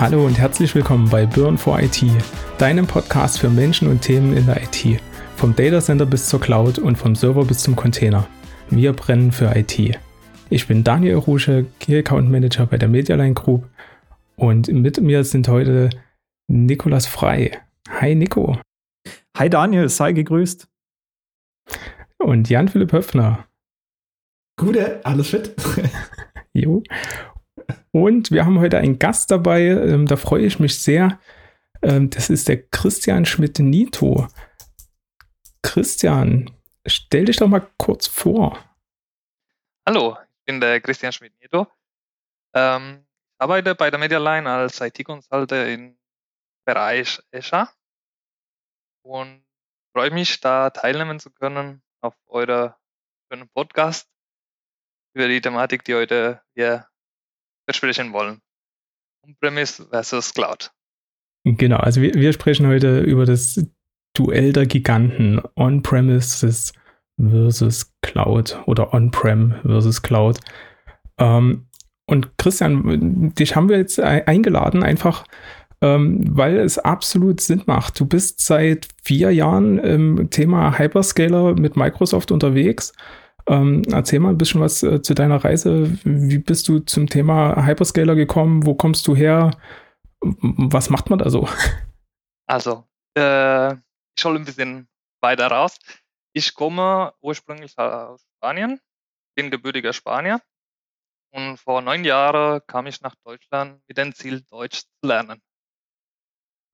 Hallo und herzlich willkommen bei Burn for IT, deinem Podcast für Menschen und Themen in der IT. Vom Datacenter bis zur Cloud und vom Server bis zum Container. Wir brennen für IT. Ich bin Daniel Rusche, Key Account Manager bei der Medialine Group und mit mir sind heute Nikolas Frei. Hi Nico. Hi Daniel, sei gegrüßt. Und Jan-Philipp Höfner. Gute, alles fit. jo. Und wir haben heute einen Gast dabei, ähm, da freue ich mich sehr. Ähm, das ist der Christian Schmidt-Nito. Christian, stell dich doch mal kurz vor. Hallo, ich bin der Christian Schmidt-Nito. Ähm, ich arbeite bei der Medialine als IT-Consultant im Bereich Azure und freue mich, da teilnehmen zu können auf eurer Podcast über die Thematik, die heute wir besprechen wollen. On-Premise versus Cloud. Genau, also wir, wir sprechen heute über das Duell der Giganten On-Premises versus Cloud oder On-Prem versus Cloud. Ähm, und Christian, dich haben wir jetzt eingeladen, einfach ähm, weil es absolut Sinn macht. Du bist seit vier Jahren im Thema Hyperscaler mit Microsoft unterwegs ähm, erzähl mal ein bisschen was äh, zu deiner Reise. Wie bist du zum Thema Hyperscaler gekommen? Wo kommst du her? Was macht man da so? Also, äh, ich hole ein bisschen weiter raus. Ich komme ursprünglich aus Spanien, bin gebürtiger Spanier und vor neun Jahren kam ich nach Deutschland mit dem Ziel, Deutsch zu lernen.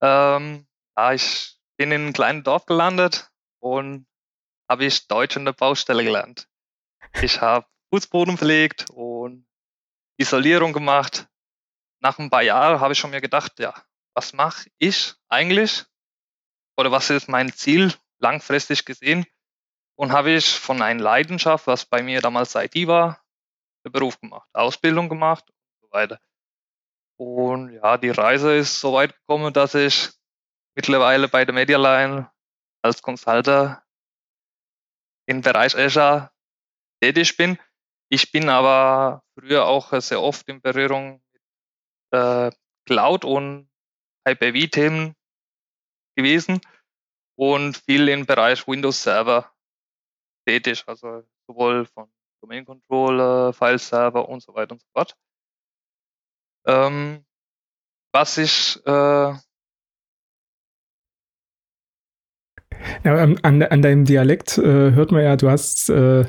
Ähm, ja, ich bin in einem kleinen Dorf gelandet und habe ich Deutsch in der Baustelle gelernt. Ich habe Fußboden verlegt und Isolierung gemacht. Nach ein paar Jahren habe ich schon mir gedacht, ja, was mache ich eigentlich? Oder was ist mein Ziel langfristig gesehen? Und habe ich von einer Leidenschaft, was bei mir damals IT war, einen Beruf gemacht, Ausbildung gemacht und so weiter. Und ja, die Reise ist so weit gekommen, dass ich mittlerweile bei der Medialine als Consultant im Bereich Azure tätig bin. Ich bin aber früher auch sehr oft in Berührung mit äh, Cloud und Hyper-V-Themen gewesen und viel im Bereich Windows Server tätig, also sowohl von Domain Controller, File Server und so weiter und so fort. Ähm, was ich äh, ja, an, an deinem Dialekt äh, hört man ja, du hast äh,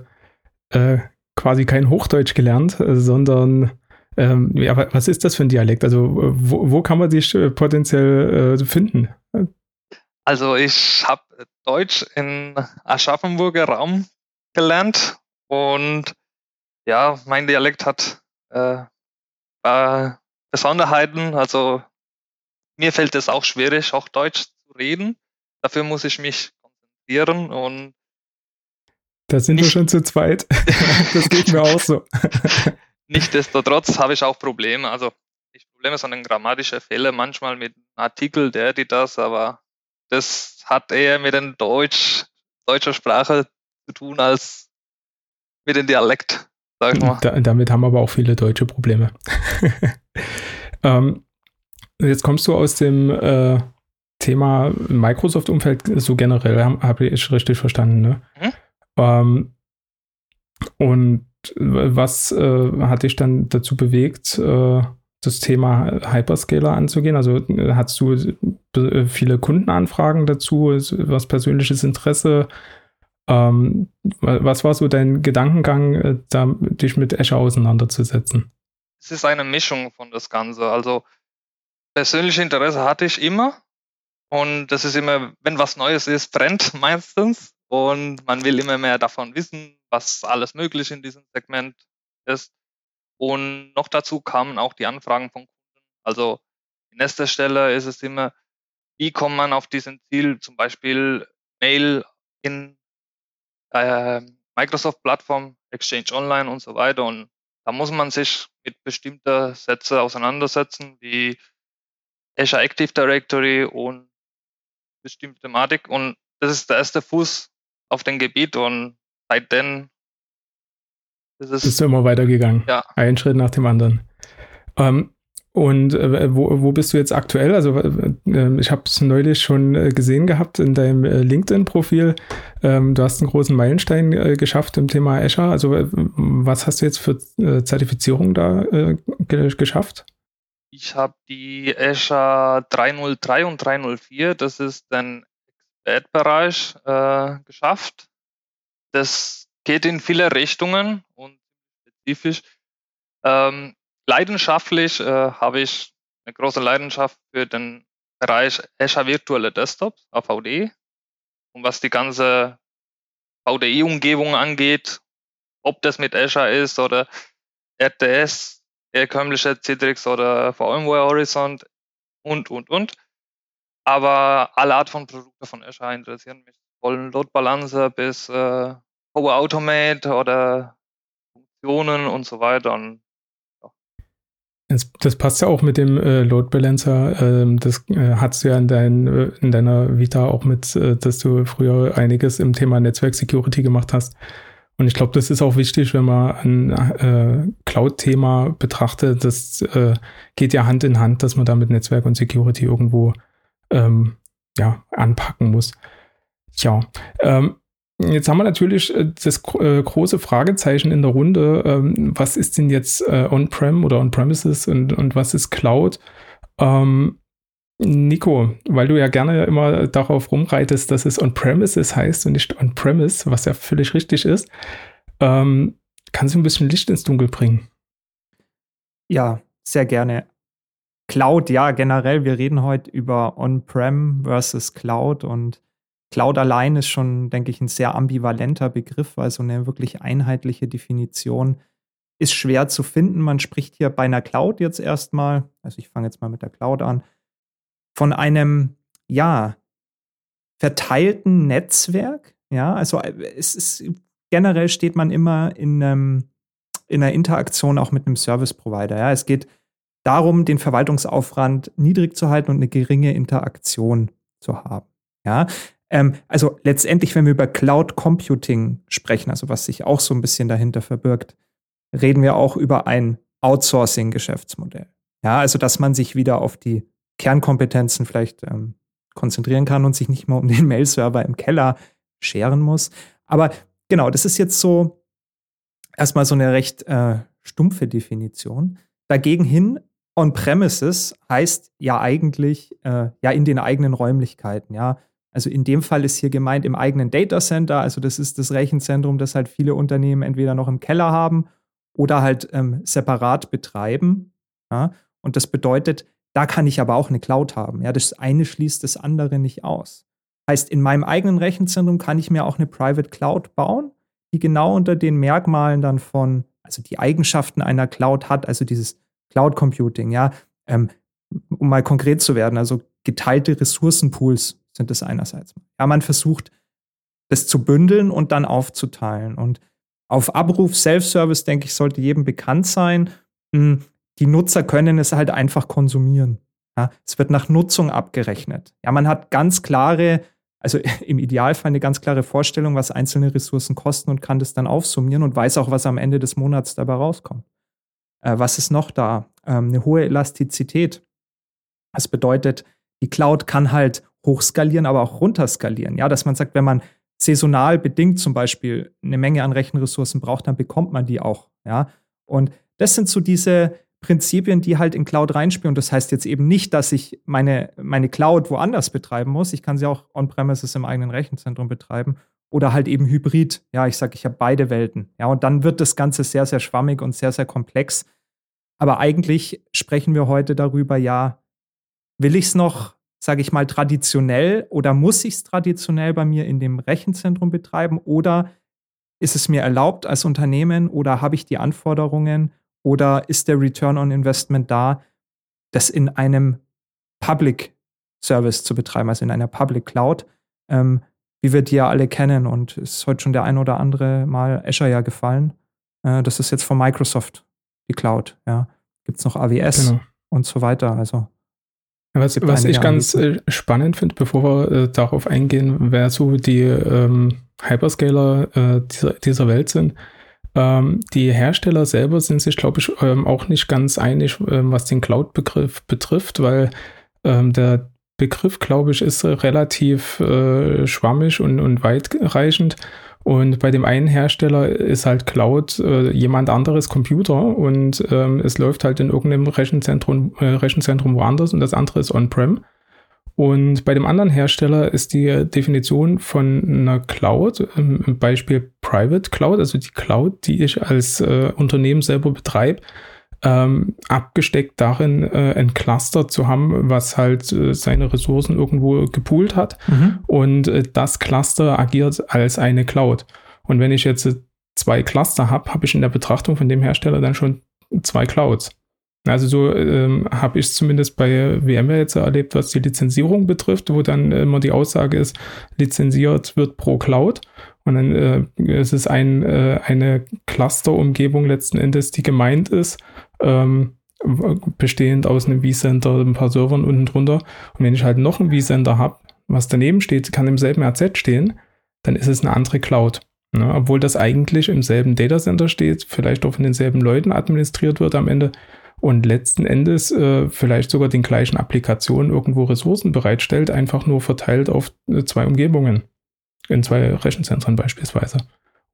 äh, quasi kein Hochdeutsch gelernt, äh, sondern ähm, ja, was ist das für ein Dialekt? Also wo, wo kann man sich äh, potenziell äh, finden? Also ich habe Deutsch in Aschaffenburger Raum gelernt und ja, mein Dialekt hat äh, Besonderheiten. Also mir fällt es auch schwierig, auch Deutsch zu reden. Dafür muss ich mich konzentrieren und da sind nicht, wir schon zu zweit. das geht mir auch so. Nichtsdestotrotz habe ich auch Probleme. Also nicht Probleme, sondern grammatische Fehler manchmal mit Artikel, der, die das, aber das hat eher mit der Deutsch, deutscher Sprache zu tun als mit dem Dialekt, sag ich mal. Da, damit haben aber auch viele deutsche Probleme. ähm, jetzt kommst du aus dem äh, Thema Microsoft-Umfeld so generell, habe hab ich richtig verstanden, ne? Mhm. Ähm, und was äh, hat dich dann dazu bewegt, äh, das Thema Hyperscaler anzugehen? Also hast du äh, viele Kundenanfragen dazu, was persönliches Interesse? Ähm, was war so dein Gedankengang, äh, da, dich mit Azure auseinanderzusetzen? Es ist eine Mischung von das Ganze. Also persönliche Interesse hatte ich immer. Und das ist immer, wenn was Neues ist, brennt meistens und man will immer mehr davon wissen, was alles möglich in diesem Segment ist. Und noch dazu kamen auch die Anfragen von Kunden. Also in erster Stelle ist es immer, wie kommt man auf diesen Ziel, zum Beispiel Mail in äh, Microsoft-Plattform, Exchange Online und so weiter. Und da muss man sich mit bestimmten Sätzen auseinandersetzen, wie Azure Active Directory und bestimmte Thematik. Und das ist der erste Fuß auf dem Gebiet und seitdem ist es. Bist du immer weitergegangen. Ja. Ein Schritt nach dem anderen. Ähm, und äh, wo, wo bist du jetzt aktuell? Also äh, ich habe es neulich schon äh, gesehen gehabt in deinem äh, LinkedIn-Profil. Ähm, du hast einen großen Meilenstein äh, geschafft im Thema Azure. Also was hast du jetzt für Zertifizierung da ge geschafft? Ich habe die Azure 303 und 304, das ist den Expert-Bereich, geschafft. Das geht in viele Richtungen und spezifisch. Ähm, leidenschaftlich äh, habe ich eine große Leidenschaft für den Bereich Azure Virtuelle Desktops, AVD. Und was die ganze VDI-Umgebung angeht, ob das mit Azure ist oder RTS, herkömmliche Citrix oder VMware Horizon und, und, und. Aber alle Art von Produkte von Azure interessieren mich. Von Load Balancer bis äh, Power Automate oder Funktionen und so weiter. Und das, das, passt ja auch mit dem äh, Load Balancer. Ähm, das äh, hast du ja in, dein, äh, in, deiner Vita auch mit, äh, dass du früher einiges im Thema Netzwerk Security gemacht hast. Und ich glaube, das ist auch wichtig, wenn man ein äh, Cloud-Thema betrachtet. Das äh, geht ja Hand in Hand, dass man da mit Netzwerk und Security irgendwo ähm, ja, anpacken muss. Ja, ähm, Jetzt haben wir natürlich äh, das äh, große Fragezeichen in der Runde. Ähm, was ist denn jetzt äh, On-Prem oder On-Premises und, und was ist Cloud? Ähm, Nico, weil du ja gerne immer darauf rumreitest, dass es On-Premises heißt und nicht On-Premise, was ja völlig richtig ist, ähm, kannst du ein bisschen Licht ins Dunkel bringen? Ja, sehr gerne. Cloud, ja, generell, wir reden heute über On-Prem versus Cloud und Cloud allein ist schon, denke ich, ein sehr ambivalenter Begriff, weil so eine wirklich einheitliche Definition ist schwer zu finden. Man spricht hier bei einer Cloud jetzt erstmal, also ich fange jetzt mal mit der Cloud an, von einem, ja, verteilten Netzwerk. Ja, also äh, es ist generell steht man immer in, einem, in einer Interaktion auch mit einem Service Provider. Ja, es geht darum, den Verwaltungsaufwand niedrig zu halten und eine geringe Interaktion zu haben. Ja, ähm, also letztendlich, wenn wir über Cloud Computing sprechen, also was sich auch so ein bisschen dahinter verbirgt, reden wir auch über ein Outsourcing-Geschäftsmodell. Ja, also dass man sich wieder auf die Kernkompetenzen vielleicht ähm, konzentrieren kann und sich nicht mehr um den Mail-Server im Keller scheren muss. Aber genau, das ist jetzt so erstmal so eine recht äh, stumpfe Definition. Dagegen hin, On-Premises heißt ja eigentlich äh, ja in den eigenen Räumlichkeiten, ja. Also in dem Fall ist hier gemeint im eigenen Data Center. Also das ist das Rechenzentrum, das halt viele Unternehmen entweder noch im Keller haben oder halt ähm, separat betreiben. Ja? Und das bedeutet, da kann ich aber auch eine Cloud haben. Ja, das eine schließt das andere nicht aus. Heißt, in meinem eigenen Rechenzentrum kann ich mir auch eine Private Cloud bauen, die genau unter den Merkmalen dann von, also die Eigenschaften einer Cloud hat, also dieses Cloud Computing, ja, ähm, um mal konkret zu werden, also geteilte Ressourcenpools sind es einerseits. Ja, man versucht, das zu bündeln und dann aufzuteilen. Und auf Abruf Self-Service, denke ich, sollte jedem bekannt sein. Hm, die Nutzer können es halt einfach konsumieren. Ja, es wird nach Nutzung abgerechnet. Ja, man hat ganz klare, also im Idealfall eine ganz klare Vorstellung, was einzelne Ressourcen kosten und kann das dann aufsummieren und weiß auch, was am Ende des Monats dabei rauskommt. Äh, was ist noch da? Ähm, eine hohe Elastizität. Das bedeutet, die Cloud kann halt hochskalieren, aber auch runterskalieren. Ja, dass man sagt, wenn man saisonal bedingt zum Beispiel eine Menge an Rechenressourcen braucht, dann bekommt man die auch. Ja, und das sind so diese Prinzipien, die halt in Cloud reinspielen. Das heißt jetzt eben nicht, dass ich meine, meine Cloud woanders betreiben muss. Ich kann sie auch on-premises im eigenen Rechenzentrum betreiben oder halt eben hybrid. Ja, ich sage, ich habe beide Welten. Ja, und dann wird das Ganze sehr, sehr schwammig und sehr, sehr komplex. Aber eigentlich sprechen wir heute darüber, ja, will ich es noch sage ich mal, traditionell oder muss ich es traditionell bei mir in dem Rechenzentrum betreiben oder ist es mir erlaubt als Unternehmen oder habe ich die Anforderungen oder ist der Return on Investment da, das in einem Public Service zu betreiben, also in einer Public Cloud, ähm, wie wir die ja alle kennen und ist heute schon der ein oder andere Mal Azure ja gefallen. Äh, das ist jetzt von Microsoft, die Cloud, ja. Gibt es noch AWS genau. und so weiter. Also was, was ich ganz äh, spannend finde, bevor wir äh, darauf eingehen, wer so die ähm, Hyperscaler äh, dieser, dieser Welt sind. Ähm, die Hersteller selber sind sich, glaube ich, ähm, auch nicht ganz einig, ähm, was den Cloud-Begriff betrifft, weil ähm, der Begriff, glaube ich, ist relativ äh, schwammig und, und weitreichend. Und bei dem einen Hersteller ist halt Cloud äh, jemand anderes Computer und ähm, es läuft halt in irgendeinem Rechenzentrum, äh, Rechenzentrum woanders und das andere ist On-Prem. Und bei dem anderen Hersteller ist die Definition von einer Cloud, ähm, im Beispiel Private Cloud, also die Cloud, die ich als äh, Unternehmen selber betreibe, ähm, abgesteckt darin, äh, ein Cluster zu haben, was halt äh, seine Ressourcen irgendwo gepoolt hat. Mhm. Und äh, das Cluster agiert als eine Cloud. Und wenn ich jetzt äh, zwei Cluster habe, habe ich in der Betrachtung von dem Hersteller dann schon zwei Clouds. Also so ähm, habe ich es zumindest bei VMware jetzt erlebt, was die Lizenzierung betrifft, wo dann immer die Aussage ist, lizenziert wird pro Cloud. Und dann äh, ist es ein, äh, eine Cluster-Umgebung letzten Endes, die gemeint ist, ähm, bestehend aus einem vCenter, ein paar Servern unten drunter. Und wenn ich halt noch einen vCenter habe, was daneben steht, kann im selben RZ stehen, dann ist es eine andere Cloud. Ne? Obwohl das eigentlich im selben Datacenter steht, vielleicht auch von denselben Leuten administriert wird am Ende und letzten Endes äh, vielleicht sogar den gleichen Applikationen irgendwo Ressourcen bereitstellt, einfach nur verteilt auf äh, zwei Umgebungen. In zwei Rechenzentren beispielsweise.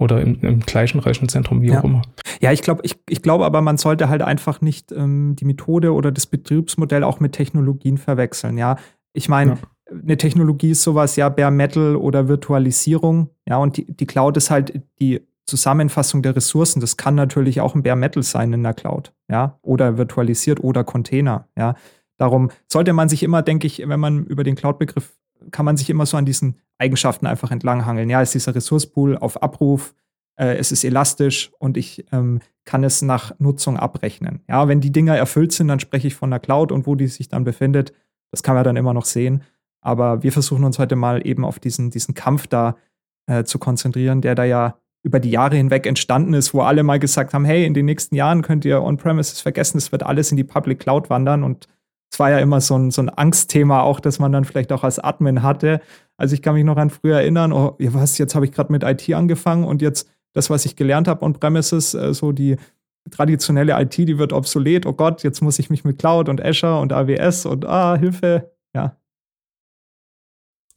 Oder im, im gleichen Rechenzentrum, wie ja. auch immer. Ja, ich glaube, ich, ich glaube aber, man sollte halt einfach nicht ähm, die Methode oder das Betriebsmodell auch mit Technologien verwechseln. Ja, ich meine, ja. eine Technologie ist sowas, ja, Bare Metal oder Virtualisierung. Ja, und die, die Cloud ist halt die Zusammenfassung der Ressourcen, das kann natürlich auch ein Bare Metal sein in der Cloud, ja, oder virtualisiert oder Container, ja. Darum sollte man sich immer, denke ich, wenn man über den Cloud-Begriff, kann man sich immer so an diesen Eigenschaften einfach entlanghangeln. Ja, ist dieser Ressourcepool auf Abruf, äh, es ist elastisch und ich ähm, kann es nach Nutzung abrechnen. Ja, wenn die Dinger erfüllt sind, dann spreche ich von der Cloud und wo die sich dann befindet, das kann man dann immer noch sehen. Aber wir versuchen uns heute mal eben auf diesen, diesen Kampf da äh, zu konzentrieren, der da ja über die Jahre hinweg entstanden ist, wo alle mal gesagt haben, hey, in den nächsten Jahren könnt ihr On-Premises vergessen, es wird alles in die Public Cloud wandern und es war ja immer so ein, so ein Angstthema auch, dass man dann vielleicht auch als Admin hatte. Also ich kann mich noch an früher erinnern, oh, ja was, jetzt habe ich gerade mit IT angefangen und jetzt das, was ich gelernt habe On-Premises, äh, so die traditionelle IT, die wird obsolet. Oh Gott, jetzt muss ich mich mit Cloud und Azure und AWS und ah, Hilfe. Ja,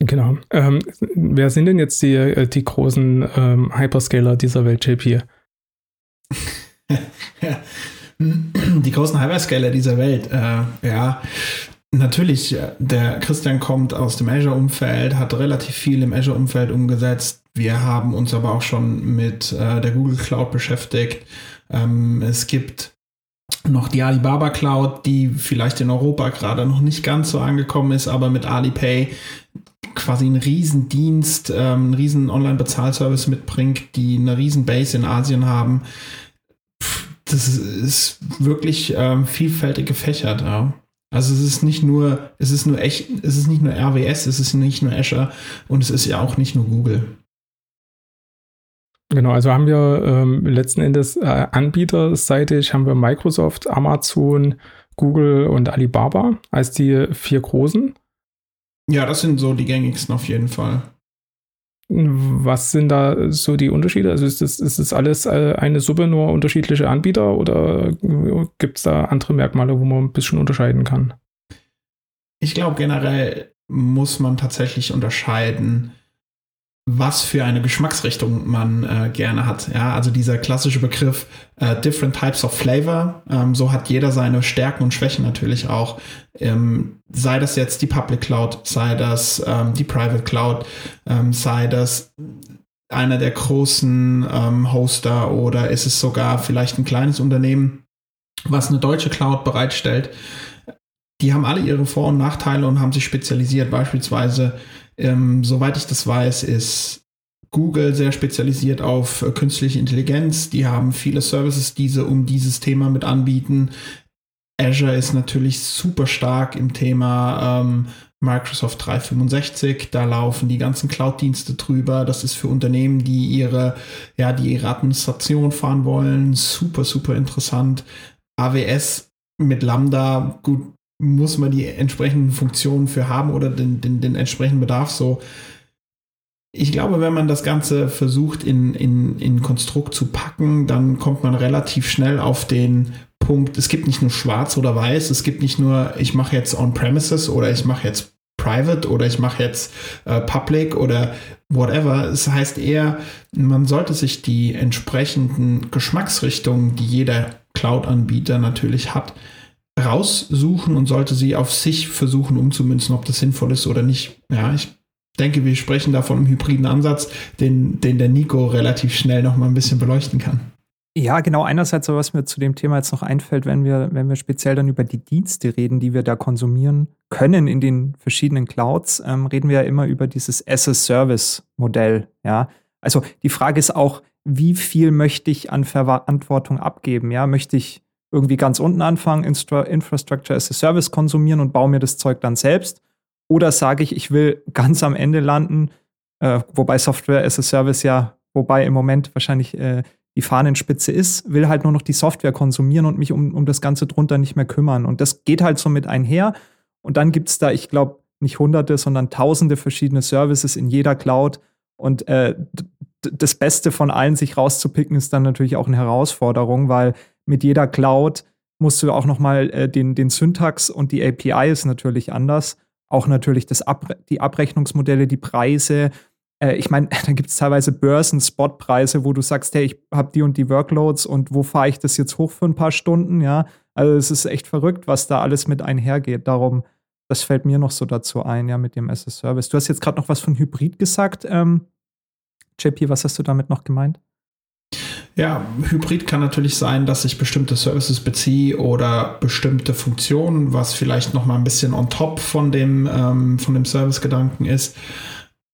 Genau. Ähm, wer sind denn jetzt die, äh, die großen ähm, Hyperscaler dieser Welt, JP? die großen Hyperscaler dieser Welt, äh, ja. Natürlich, äh, der Christian kommt aus dem Azure-Umfeld, hat relativ viel im Azure-Umfeld umgesetzt. Wir haben uns aber auch schon mit äh, der Google Cloud beschäftigt. Ähm, es gibt noch die Alibaba Cloud, die vielleicht in Europa gerade noch nicht ganz so angekommen ist, aber mit Alipay quasi einen riesen Dienst, ähm, einen riesen Online-Bezahlservice mitbringt, die eine riesen Base in Asien haben. Das ist wirklich ähm, vielfältig gefächert, ja. Also es ist nicht nur, es ist nur echt, es ist nicht nur RWS, es ist nicht nur Azure und es ist ja auch nicht nur Google. Genau, also haben wir ähm, letzten Endes äh, anbieterseitig haben wir Microsoft, Amazon, Google und Alibaba als die vier großen. Ja, das sind so die gängigsten auf jeden Fall. Was sind da so die Unterschiede? Also ist das, ist das alles äh, eine Suppe, nur unterschiedliche Anbieter oder gibt es da andere Merkmale, wo man ein bisschen unterscheiden kann? Ich glaube, generell muss man tatsächlich unterscheiden, was für eine Geschmacksrichtung man äh, gerne hat. Ja, also dieser klassische Begriff äh, different types of flavor. Ähm, so hat jeder seine Stärken und Schwächen natürlich auch. Ähm, sei das jetzt die Public Cloud, sei das ähm, die Private Cloud, ähm, sei das einer der großen ähm, Hoster oder ist es sogar vielleicht ein kleines Unternehmen, was eine deutsche Cloud bereitstellt. Die haben alle ihre Vor- und Nachteile und haben sich spezialisiert. Beispielsweise ähm, soweit ich das weiß, ist Google sehr spezialisiert auf äh, künstliche Intelligenz. Die haben viele Services, die sie um dieses Thema mit anbieten. Azure ist natürlich super stark im Thema ähm, Microsoft 365. Da laufen die ganzen Cloud-Dienste drüber. Das ist für Unternehmen, die ihre, ja, die ihre Administration fahren wollen, super, super interessant. AWS mit Lambda, gut, muss man die entsprechenden Funktionen für haben oder den, den, den entsprechenden Bedarf so. ich glaube, wenn man das Ganze versucht in, in, in Konstrukt zu packen, dann kommt man relativ schnell auf den Punkt, es gibt nicht nur schwarz oder weiß, es gibt nicht nur, ich mache jetzt on-premises oder ich mache jetzt private oder ich mache jetzt äh, public oder whatever. Es heißt eher, man sollte sich die entsprechenden Geschmacksrichtungen, die jeder Cloud-Anbieter natürlich hat, raussuchen und sollte sie auf sich versuchen umzumünzen, ob das sinnvoll ist oder nicht. Ja, ich denke, wir sprechen da von einem hybriden Ansatz, den, den der Nico relativ schnell noch mal ein bisschen beleuchten kann. Ja, genau. Einerseits, was mir zu dem Thema jetzt noch einfällt, wenn wir, wenn wir speziell dann über die Dienste reden, die wir da konsumieren können in den verschiedenen Clouds, ähm, reden wir ja immer über dieses as-a-Service-Modell. Ja, also die Frage ist auch, wie viel möchte ich an Verantwortung abgeben? Ja, möchte ich irgendwie ganz unten anfangen, Instra Infrastructure as a Service konsumieren und baue mir das Zeug dann selbst? Oder sage ich, ich will ganz am Ende landen, äh, wobei Software as a Service ja, wobei im Moment wahrscheinlich äh, die Fahnenspitze ist, will halt nur noch die Software konsumieren und mich um, um das Ganze drunter nicht mehr kümmern. Und das geht halt so mit einher. Und dann gibt es da, ich glaube, nicht hunderte, sondern tausende verschiedene Services in jeder Cloud. Und äh, das Beste von allen sich rauszupicken, ist dann natürlich auch eine Herausforderung, weil mit jeder Cloud musst du auch noch mal äh, den, den Syntax und die API ist natürlich anders. Auch natürlich das Abre die Abrechnungsmodelle, die Preise, äh, ich meine, da gibt es teilweise Börsen, Spotpreise, wo du sagst, hey, ich habe die und die Workloads und wo fahre ich das jetzt hoch für ein paar Stunden, ja. Also es ist echt verrückt, was da alles mit einhergeht. Darum, das fällt mir noch so dazu ein, ja, mit dem SS-Service. Du hast jetzt gerade noch was von Hybrid gesagt. Ähm, JP, was hast du damit noch gemeint? Ja, Hybrid kann natürlich sein, dass ich bestimmte Services beziehe oder bestimmte Funktionen, was vielleicht noch mal ein bisschen on top von dem, ähm, von dem Service-Gedanken ist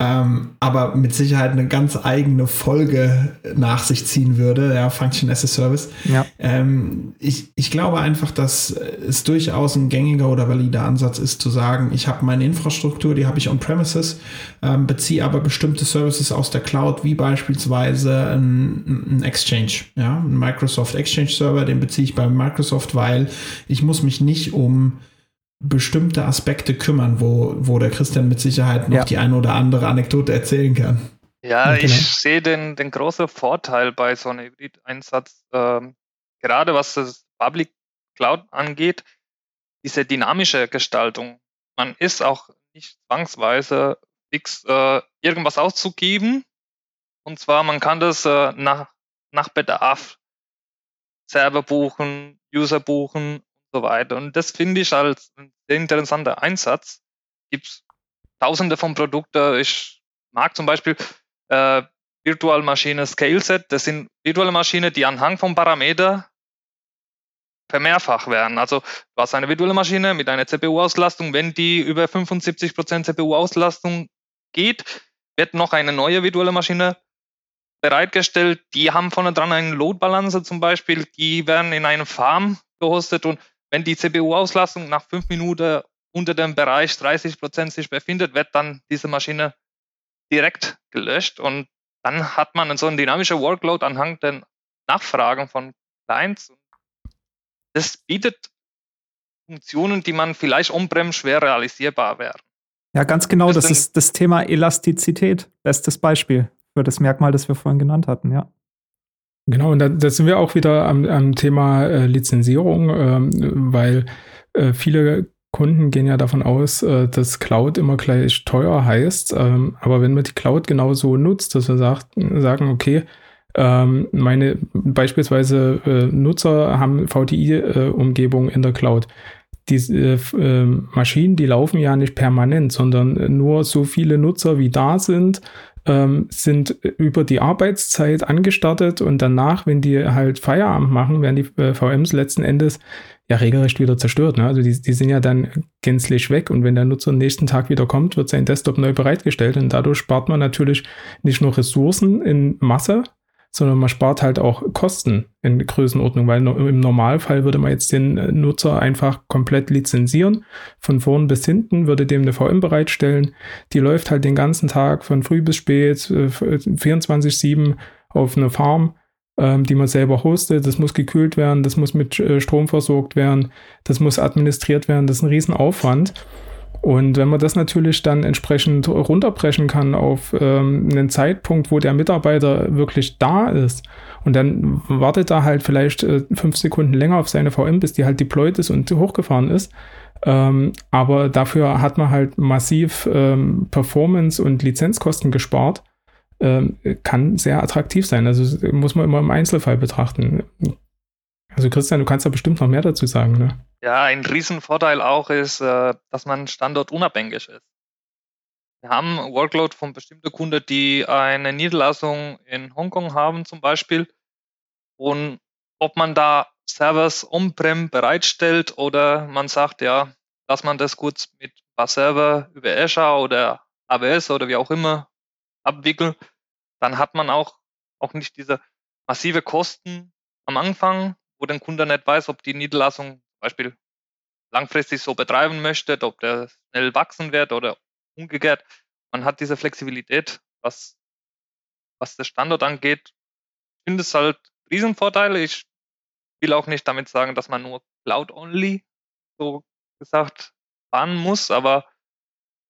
ähm, aber mit Sicherheit eine ganz eigene Folge nach sich ziehen würde, ja, Function as a Service. Ja. Ähm, ich, ich glaube einfach, dass es durchaus ein gängiger oder valider Ansatz ist, zu sagen, ich habe meine Infrastruktur, die habe ich on-premises, ähm, beziehe aber bestimmte Services aus der Cloud, wie beispielsweise ein, ein Exchange, ja, ein Microsoft Exchange Server, den beziehe ich bei Microsoft, weil ich muss mich nicht um bestimmte Aspekte kümmern, wo, wo der Christian mit Sicherheit noch ja. die eine oder andere Anekdote erzählen kann. Ja, genau. ich sehe den, den großen Vorteil bei so einem Hybrid-Einsatz, ähm, gerade was das Public Cloud angeht, diese dynamische Gestaltung. Man ist auch nicht zwangsweise fix äh, irgendwas auszugeben. Und zwar, man kann das äh, nach, nach Bedarf Server buchen, User buchen so weiter. Und das finde ich als sehr interessanter Einsatz. Gibt tausende von Produkten. Ich mag zum Beispiel äh, Virtualmaschine Scaleset. Das sind virtuelle Maschinen, die anhand von Parameter vermehrfach werden. Also du hast eine virtuelle Maschine mit einer CPU-Auslastung. Wenn die über 75% CPU-Auslastung geht, wird noch eine neue virtuelle Maschine bereitgestellt. Die haben vorne dran einen Load Balancer zum Beispiel. Die werden in einem Farm gehostet und wenn die CPU-Auslastung nach fünf Minuten unter dem Bereich 30 Prozent sich befindet, wird dann diese Maschine direkt gelöscht und dann hat man so ein dynamischer Workload anhand der Nachfragen von Clients. Das bietet Funktionen, die man vielleicht on-prem schwer realisierbar wären. Ja, ganz genau. Das, das ist das Thema Elastizität. Bestes Beispiel für das Merkmal, das wir vorhin genannt hatten, ja. Genau, und da, da sind wir auch wieder am, am Thema äh, Lizenzierung, ähm, weil äh, viele Kunden gehen ja davon aus, äh, dass Cloud immer gleich teuer heißt. Ähm, aber wenn man die Cloud genauso nutzt, dass wir sagt, sagen, okay, ähm, meine beispielsweise äh, Nutzer haben VTI-Umgebung in der Cloud. Diese äh, ähm, Maschinen, die laufen ja nicht permanent, sondern nur so viele Nutzer, wie da sind, ähm, sind über die Arbeitszeit angestartet und danach, wenn die halt Feierabend machen, werden die äh, VMs letzten Endes ja regelrecht wieder zerstört. Ne? Also die, die sind ja dann gänzlich weg und wenn der Nutzer am nächsten Tag wieder kommt, wird sein Desktop neu bereitgestellt und dadurch spart man natürlich nicht nur Ressourcen in Masse, sondern man spart halt auch Kosten in Größenordnung, weil im Normalfall würde man jetzt den äh, Nutzer einfach komplett lizenzieren. Von vorn bis hinten würde dem eine VM bereitstellen. Die läuft halt den ganzen Tag von früh bis spät, 24-7 äh, auf einer Farm, ähm, die man selber hostet. Das muss gekühlt werden, das muss mit äh, Strom versorgt werden, das muss administriert werden. Das ist ein Riesenaufwand. Und wenn man das natürlich dann entsprechend runterbrechen kann auf ähm, einen Zeitpunkt, wo der Mitarbeiter wirklich da ist und dann wartet er halt vielleicht äh, fünf Sekunden länger auf seine VM, bis die halt deployed ist und hochgefahren ist. Ähm, aber dafür hat man halt massiv ähm, Performance und Lizenzkosten gespart. Ähm, kann sehr attraktiv sein. Also muss man immer im Einzelfall betrachten. Also Christian, du kannst da bestimmt noch mehr dazu sagen, ne? Ja, ein Riesenvorteil auch ist, äh, dass man standortunabhängig ist. Wir haben Workload von bestimmten Kunden, die eine Niederlassung in Hongkong haben zum Beispiel. Und ob man da Servers on-prem bereitstellt oder man sagt, ja, dass man das kurz mit ein paar Server über Azure oder AWS oder wie auch immer abwickeln, dann hat man auch, auch nicht diese massive Kosten am Anfang, wo der Kunde nicht weiß, ob die Niederlassung Beispiel langfristig so betreiben möchte, ob der schnell wachsen wird oder umgekehrt. Man hat diese Flexibilität, was, was der Standort angeht. Ich finde es halt Riesenvorteile. Ich will auch nicht damit sagen, dass man nur Cloud-only, so gesagt, fahren muss, aber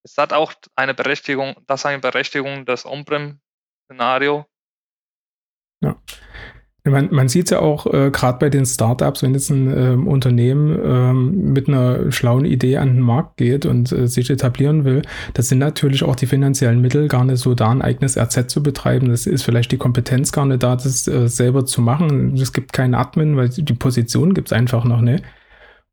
es hat auch eine Berechtigung, das eine Berechtigung, das On-Prem-Szenario. Ja. Man, man sieht es ja auch äh, gerade bei den Startups, wenn jetzt ein äh, Unternehmen ähm, mit einer schlauen Idee an den Markt geht und äh, sich etablieren will, das sind natürlich auch die finanziellen Mittel gar nicht so da, ein eigenes RZ zu betreiben. Das ist vielleicht die Kompetenz gar nicht da, das äh, selber zu machen. Es gibt keinen Admin, weil die Position gibt es einfach noch nicht.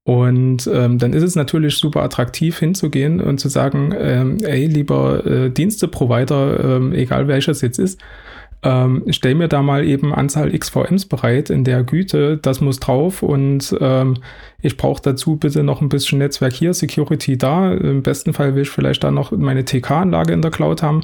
Und ähm, dann ist es natürlich super attraktiv hinzugehen und zu sagen, ähm, ey, lieber äh, Diensteprovider, ähm, egal welches jetzt ist, ähm, stell mir da mal eben Anzahl XVMs bereit in der Güte, das muss drauf und ähm, ich brauche dazu bitte noch ein bisschen Netzwerk hier, Security da. Im besten Fall will ich vielleicht dann noch meine TK-Anlage in der Cloud haben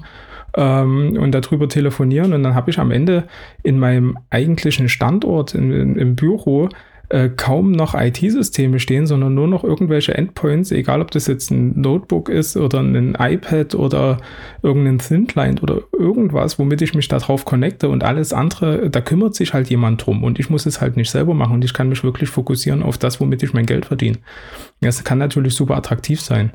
ähm, und darüber telefonieren und dann habe ich am Ende in meinem eigentlichen Standort in, in, im Büro äh, kaum noch IT-Systeme stehen, sondern nur noch irgendwelche Endpoints, egal ob das jetzt ein Notebook ist oder ein iPad oder irgendein Thin Client oder irgendwas, womit ich mich darauf connecte und alles andere, da kümmert sich halt jemand drum und ich muss es halt nicht selber machen und ich kann mich wirklich fokussieren auf das, womit ich mein Geld verdiene. Das kann natürlich super attraktiv sein.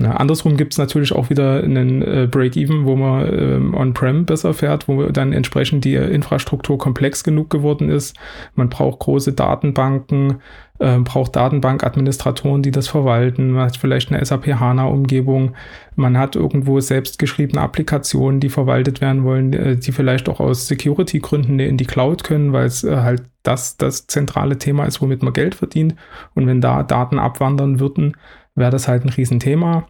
Na, andersrum gibt es natürlich auch wieder einen äh, Break-Even, wo man ähm, on-prem besser fährt, wo dann entsprechend die Infrastruktur komplex genug geworden ist. Man braucht große Datenbanken, äh, braucht Datenbankadministratoren, die das verwalten. Man hat vielleicht eine SAP HANA-Umgebung. Man hat irgendwo selbstgeschriebene Applikationen, die verwaltet werden wollen, äh, die vielleicht auch aus Security-Gründen in die Cloud können, weil es äh, halt das das zentrale Thema ist, womit man Geld verdient. Und wenn da Daten abwandern würden, wäre das halt ein Riesenthema.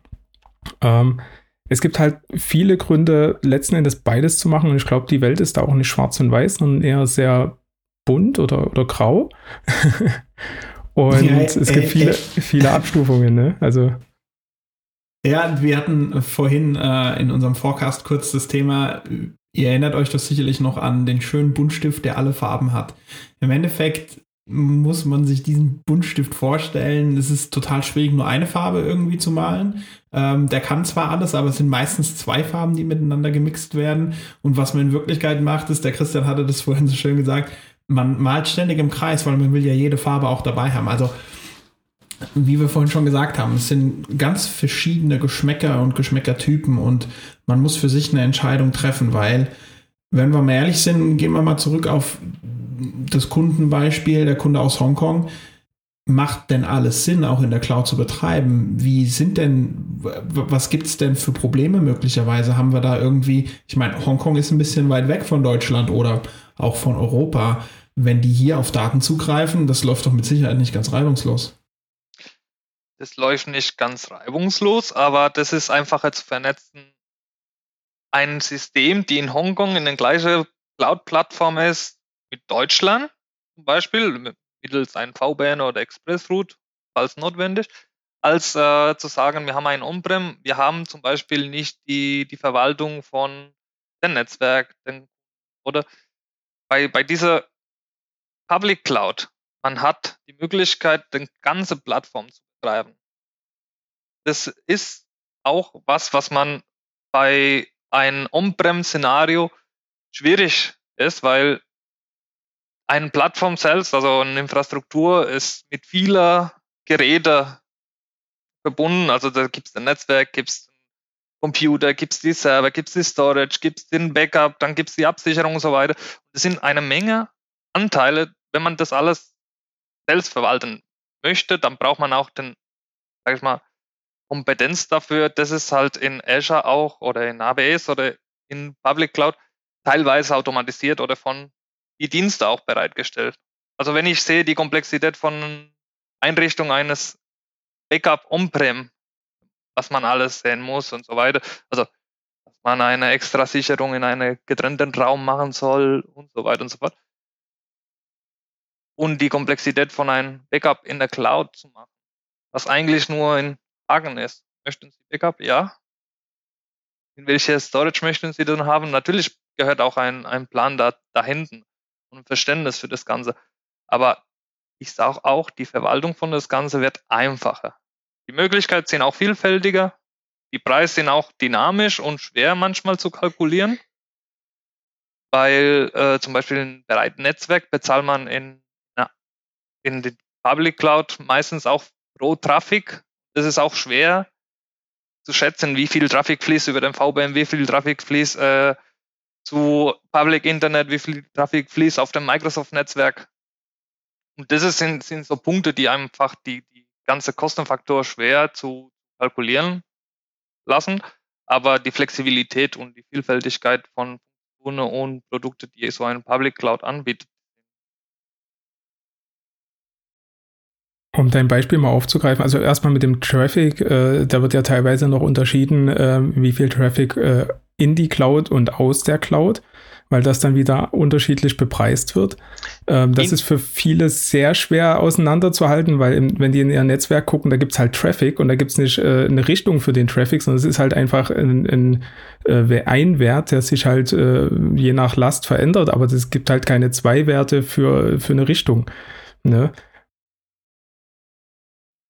Ähm, es gibt halt viele Gründe, letzten Endes beides zu machen. Und ich glaube, die Welt ist da auch nicht schwarz und weiß, sondern eher sehr bunt oder, oder grau. und ja, es gibt äh, viele, äh. viele Abstufungen, ne? Also. Ja, wir hatten vorhin äh, in unserem Forecast kurz das Thema, ihr erinnert euch doch sicherlich noch an den schönen Buntstift, der alle Farben hat. Im Endeffekt muss man sich diesen Buntstift vorstellen. Es ist total schwierig, nur eine Farbe irgendwie zu malen. Ähm, der kann zwar alles, aber es sind meistens zwei Farben, die miteinander gemixt werden. Und was man in Wirklichkeit macht, ist, der Christian hatte das vorhin so schön gesagt, man malt ständig im Kreis, weil man will ja jede Farbe auch dabei haben. Also wie wir vorhin schon gesagt haben, es sind ganz verschiedene Geschmäcker und Geschmäckertypen und man muss für sich eine Entscheidung treffen, weil, wenn wir mal ehrlich sind, gehen wir mal zurück auf das Kundenbeispiel, der Kunde aus Hongkong, macht denn alles Sinn, auch in der Cloud zu betreiben? Wie sind denn, was gibt es denn für Probleme möglicherweise? Haben wir da irgendwie, ich meine, Hongkong ist ein bisschen weit weg von Deutschland oder auch von Europa. Wenn die hier auf Daten zugreifen, das läuft doch mit Sicherheit nicht ganz reibungslos. Das läuft nicht ganz reibungslos, aber das ist einfacher zu vernetzen. Ein System, die in Hongkong in der gleichen Cloud-Plattform ist, mit Deutschland zum Beispiel, mittels einem VPN oder Expressroute, falls notwendig, als äh, zu sagen, wir haben ein On-Prem, wir haben zum Beispiel nicht die, die Verwaltung von dem Netzwerk den, oder bei, bei dieser Public Cloud, man hat die Möglichkeit, die ganze Plattform zu betreiben. Das ist auch was, was man bei einem On-Prem-Szenario schwierig ist, weil eine Plattform selbst, also eine Infrastruktur, ist mit vieler Geräte verbunden. Also da gibt es ein Netzwerk, gibt es Computer, gibt es die Server, gibt es die Storage, gibt es den Backup, dann gibt es die Absicherung und so weiter. Das sind eine Menge Anteile. Wenn man das alles selbst verwalten möchte, dann braucht man auch den, sag ich mal, Kompetenz dafür. Das ist halt in Azure auch oder in AWS oder in Public Cloud teilweise automatisiert oder von die Dienste auch bereitgestellt. Also wenn ich sehe die Komplexität von Einrichtung eines Backup on-prem, was man alles sehen muss und so weiter. Also dass man eine extra Sicherung in einen getrennten Raum machen soll und so weiter und so fort. Und die Komplexität von einem Backup in der Cloud zu machen, was eigentlich nur in Tagen ist. Möchten Sie Backup? Ja. In welche Storage möchten Sie denn haben? Natürlich gehört auch ein, ein Plan da, da hinten und Verständnis für das Ganze. Aber ich sage auch, die Verwaltung von das Ganze wird einfacher. Die Möglichkeiten sind auch vielfältiger. Die Preise sind auch dynamisch und schwer manchmal zu kalkulieren, weil äh, zum Beispiel im Bereich Netzwerk bezahlt man in, na, in die Public Cloud meistens auch pro Traffic. Das ist auch schwer zu schätzen, wie viel Traffic fließt über den VPN, wie viel Traffic fließt äh, zu Public Internet, wie viel Traffic fließt auf dem Microsoft-Netzwerk. Und das sind, sind so Punkte, die einfach die, die ganze Kostenfaktor schwer zu kalkulieren lassen. Aber die Flexibilität und die Vielfältigkeit von Funktionen und Produkte, die so ein Public Cloud anbietet, Um dein Beispiel mal aufzugreifen, also erstmal mit dem Traffic, äh, da wird ja teilweise noch unterschieden, äh, wie viel Traffic äh, in die Cloud und aus der Cloud weil das dann wieder unterschiedlich bepreist wird. Ähm, das in ist für viele sehr schwer auseinanderzuhalten, weil im, wenn die in ihr Netzwerk gucken, da gibt's halt Traffic und da gibt's nicht äh, eine Richtung für den Traffic, sondern es ist halt einfach ein, ein, äh, ein Wert, der sich halt äh, je nach Last verändert, aber es gibt halt keine zwei Werte für, für eine Richtung. Ne?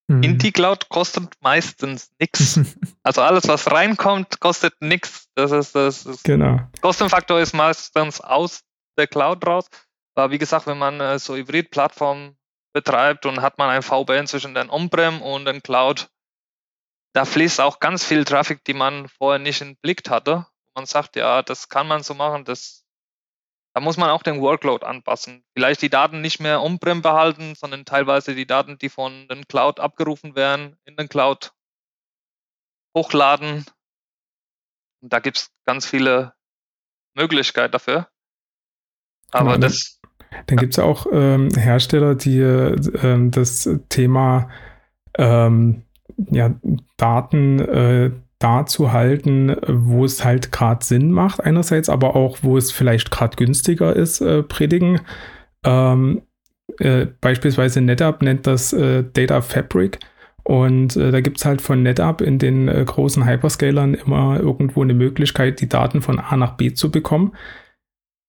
Mhm. Inti-Cloud kostet meistens nichts. Also alles, was reinkommt, kostet nichts. Das ist das. Ist genau. Kostenfaktor ist meistens aus der Cloud raus. Aber wie gesagt, wenn man äh, so Hybrid-Plattformen betreibt und hat man ein VPN zwischen den On-Prem und den Cloud, da fließt auch ganz viel Traffic, die man vorher nicht im Blick hatte. Man sagt, ja, das kann man so machen, das da muss man auch den Workload anpassen. Vielleicht die Daten nicht mehr on-prem behalten, sondern teilweise die Daten, die von den Cloud abgerufen werden, in den Cloud hochladen. Und da gibt es ganz viele Möglichkeiten dafür. Aber genau, das. Dann gibt es auch ähm, Hersteller, die äh, das Thema ähm, ja, Daten äh, da zu halten, wo es halt gerade Sinn macht einerseits, aber auch wo es vielleicht gerade günstiger ist, äh, predigen. Ähm, äh, beispielsweise NetApp nennt das äh, Data Fabric. Und äh, da gibt es halt von NetApp in den äh, großen Hyperscalern immer irgendwo eine Möglichkeit, die Daten von A nach B zu bekommen.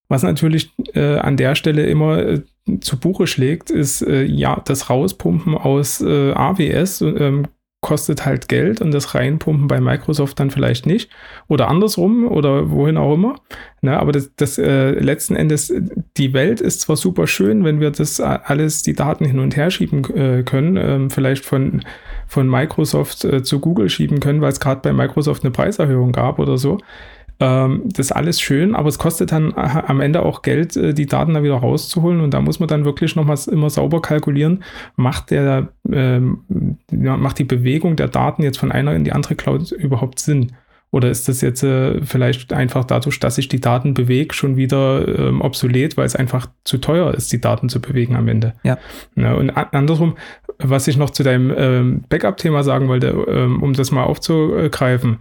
Was natürlich äh, an der Stelle immer zu Buche schlägt, ist ja das Rauspumpen aus AWS ähm, kostet halt Geld und das Reinpumpen bei Microsoft dann vielleicht nicht. Oder andersrum oder wohin auch immer. Ne, aber das, das äh, letzten Endes, die Welt ist zwar super schön, wenn wir das alles, die Daten hin und her schieben äh, können, ähm, vielleicht von, von Microsoft äh, zu Google schieben können, weil es gerade bei Microsoft eine Preiserhöhung gab oder so. Ähm, das ist alles schön, aber es kostet dann äh, am Ende auch Geld, äh, die Daten da wieder rauszuholen. Und da muss man dann wirklich nochmal immer sauber kalkulieren, macht der, ähm, macht die Bewegung der Daten jetzt von einer in die andere Cloud überhaupt Sinn? Oder ist das jetzt äh, vielleicht einfach dadurch, dass sich die Daten bewegt, schon wieder ähm, obsolet, weil es einfach zu teuer ist, die Daten zu bewegen am Ende? Ja. ja und andersrum, was ich noch zu deinem ähm, Backup-Thema sagen wollte, ähm, um das mal aufzugreifen,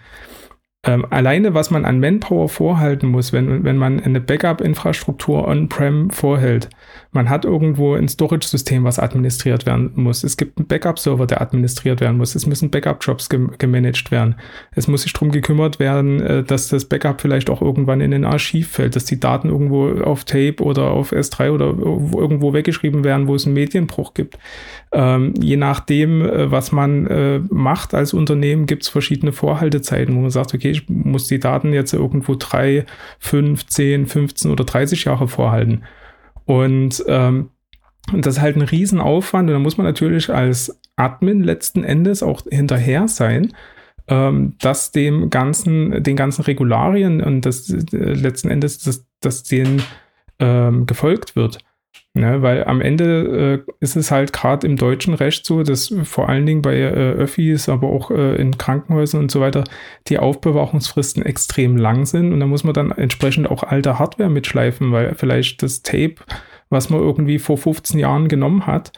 ähm, alleine, was man an Manpower vorhalten muss, wenn, wenn man eine Backup-Infrastruktur on-prem vorhält. Man hat irgendwo ein Storage-System, was administriert werden muss. Es gibt einen Backup-Server, der administriert werden muss. Es müssen Backup-Jobs gem gemanagt werden. Es muss sich darum gekümmert werden, äh, dass das Backup vielleicht auch irgendwann in ein Archiv fällt, dass die Daten irgendwo auf Tape oder auf S3 oder irgendwo weggeschrieben werden, wo es einen Medienbruch gibt. Ähm, je nachdem, äh, was man äh, macht als Unternehmen, gibt es verschiedene Vorhaltezeiten, wo man sagt, okay, ich muss die Daten jetzt irgendwo drei, fünf, zehn, 15 oder 30 Jahre vorhalten. Und ähm, das ist halt ein Riesenaufwand und da muss man natürlich als Admin letzten Endes auch hinterher sein, ähm, dass dem ganzen, den ganzen Regularien und das äh, letzten Endes, dass, dass denen ähm, gefolgt wird. Ne, weil am Ende äh, ist es halt gerade im deutschen Recht so, dass vor allen Dingen bei äh, Öffis, aber auch äh, in Krankenhäusern und so weiter, die Aufbewahrungsfristen extrem lang sind und da muss man dann entsprechend auch alte Hardware mitschleifen, weil vielleicht das Tape, was man irgendwie vor 15 Jahren genommen hat,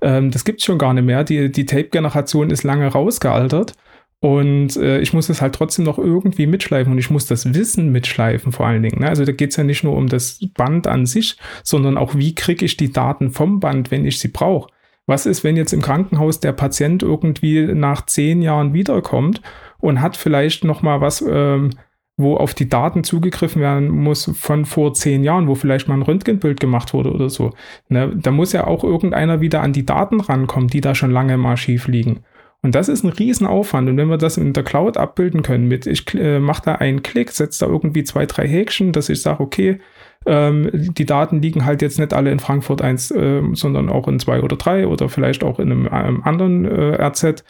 ähm, das gibt es schon gar nicht mehr. Die, die Tape-Generation ist lange rausgealtert und äh, ich muss es halt trotzdem noch irgendwie mitschleifen und ich muss das Wissen mitschleifen vor allen Dingen. Ne? Also da geht es ja nicht nur um das Band an sich, sondern auch, wie kriege ich die Daten vom Band, wenn ich sie brauche. Was ist, wenn jetzt im Krankenhaus der Patient irgendwie nach zehn Jahren wiederkommt und hat vielleicht noch mal was, ähm, wo auf die Daten zugegriffen werden muss von vor zehn Jahren, wo vielleicht mal ein Röntgenbild gemacht wurde oder so. Ne? Da muss ja auch irgendeiner wieder an die Daten rankommen, die da schon lange im Archiv liegen. Und das ist ein Riesenaufwand. Und wenn wir das in der Cloud abbilden können, mit ich äh, mache da einen Klick, setze da irgendwie zwei, drei Häkchen, dass ich sage, okay, ähm, die Daten liegen halt jetzt nicht alle in Frankfurt 1, äh, sondern auch in 2 oder 3 oder vielleicht auch in einem, einem anderen äh, RZ,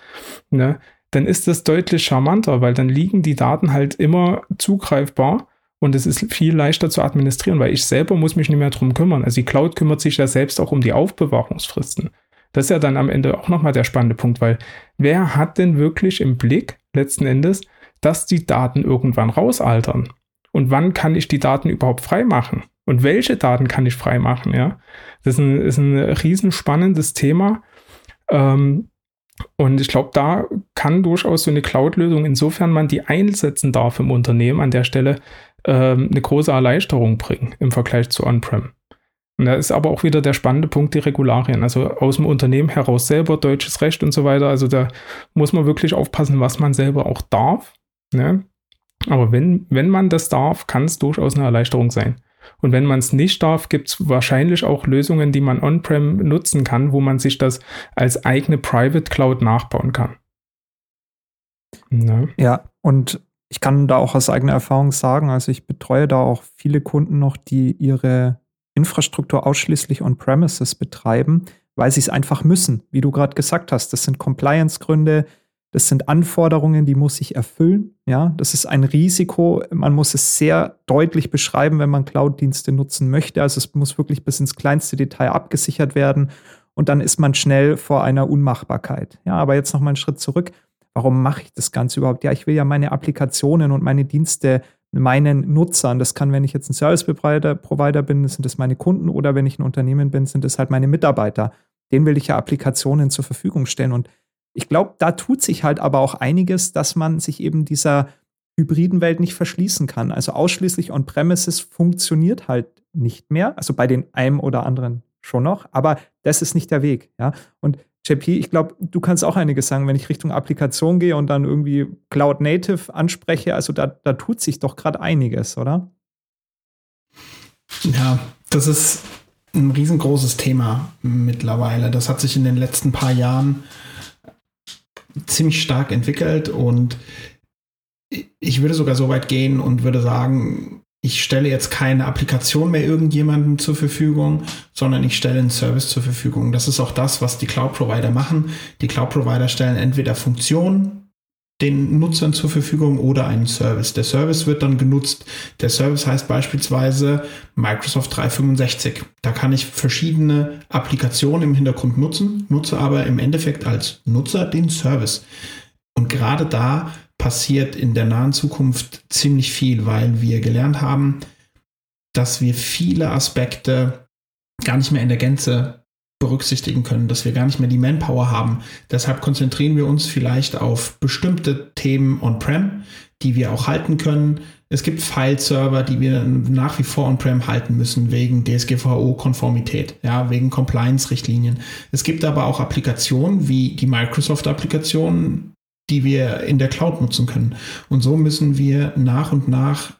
ne? dann ist das deutlich charmanter, weil dann liegen die Daten halt immer zugreifbar und es ist viel leichter zu administrieren, weil ich selber muss mich nicht mehr drum kümmern. Also die Cloud kümmert sich ja selbst auch um die Aufbewahrungsfristen. Das ist ja dann am Ende auch nochmal der spannende Punkt, weil wer hat denn wirklich im Blick letzten Endes, dass die Daten irgendwann rausaltern? Und wann kann ich die Daten überhaupt freimachen? Und welche Daten kann ich freimachen? Ja, das ist ein, ist ein riesenspannendes Thema. Ähm, und ich glaube, da kann durchaus so eine Cloud-Lösung, insofern man die einsetzen darf im Unternehmen, an der Stelle ähm, eine große Erleichterung bringen im Vergleich zu On-Prem. Und da ist aber auch wieder der spannende Punkt die Regularien. Also aus dem Unternehmen heraus selber, deutsches Recht und so weiter. Also da muss man wirklich aufpassen, was man selber auch darf. Ne? Aber wenn, wenn man das darf, kann es durchaus eine Erleichterung sein. Und wenn man es nicht darf, gibt es wahrscheinlich auch Lösungen, die man on-prem nutzen kann, wo man sich das als eigene Private Cloud nachbauen kann. Ne? Ja, und ich kann da auch aus eigener Erfahrung sagen, also ich betreue da auch viele Kunden noch, die ihre Infrastruktur ausschließlich on-premises betreiben, weil sie es einfach müssen, wie du gerade gesagt hast. Das sind Compliance-Gründe, das sind Anforderungen, die muss ich erfüllen. Ja, das ist ein Risiko. Man muss es sehr deutlich beschreiben, wenn man Cloud-Dienste nutzen möchte. Also es muss wirklich bis ins kleinste Detail abgesichert werden. Und dann ist man schnell vor einer Unmachbarkeit. Ja, aber jetzt noch mal einen Schritt zurück. Warum mache ich das Ganze überhaupt? Ja, ich will ja meine Applikationen und meine Dienste meinen Nutzern. Das kann, wenn ich jetzt ein Service Provider, bin, sind das meine Kunden oder wenn ich ein Unternehmen bin, sind es halt meine Mitarbeiter. Denen will ich ja Applikationen zur Verfügung stellen. Und ich glaube, da tut sich halt aber auch einiges, dass man sich eben dieser hybriden Welt nicht verschließen kann. Also ausschließlich on-premises funktioniert halt nicht mehr. Also bei den einem oder anderen schon noch, aber das ist nicht der Weg. Ja? Und JP, ich glaube, du kannst auch einiges sagen, wenn ich Richtung Applikation gehe und dann irgendwie Cloud Native anspreche. Also da, da tut sich doch gerade einiges, oder? Ja, das ist ein riesengroßes Thema mittlerweile. Das hat sich in den letzten paar Jahren ziemlich stark entwickelt und ich würde sogar so weit gehen und würde sagen, ich stelle jetzt keine Applikation mehr irgendjemandem zur Verfügung, sondern ich stelle einen Service zur Verfügung. Das ist auch das, was die Cloud-Provider machen. Die Cloud-Provider stellen entweder Funktionen den Nutzern zur Verfügung oder einen Service. Der Service wird dann genutzt. Der Service heißt beispielsweise Microsoft 365. Da kann ich verschiedene Applikationen im Hintergrund nutzen, nutze aber im Endeffekt als Nutzer den Service. Und gerade da passiert in der nahen Zukunft ziemlich viel, weil wir gelernt haben, dass wir viele Aspekte gar nicht mehr in der Gänze berücksichtigen können, dass wir gar nicht mehr die Manpower haben. Deshalb konzentrieren wir uns vielleicht auf bestimmte Themen on-prem, die wir auch halten können. Es gibt File-Server, die wir nach wie vor on-prem halten müssen, wegen DSGVO-Konformität, ja, wegen Compliance-Richtlinien. Es gibt aber auch Applikationen wie die Microsoft-Applikationen, die wir in der Cloud nutzen können. Und so müssen wir nach und nach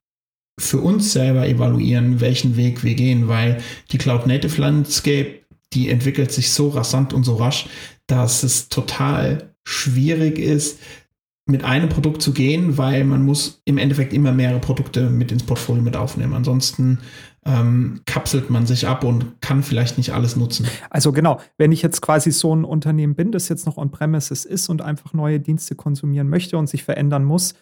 für uns selber evaluieren, welchen Weg wir gehen, weil die Cloud Native Landscape, die entwickelt sich so rasant und so rasch, dass es total schwierig ist, mit einem Produkt zu gehen, weil man muss im Endeffekt immer mehrere Produkte mit ins Portfolio mit aufnehmen. Ansonsten ähm, kapselt man sich ab und kann vielleicht nicht alles nutzen. Also genau, wenn ich jetzt quasi so ein Unternehmen bin, das jetzt noch on-premises ist und einfach neue Dienste konsumieren möchte und sich verändern muss,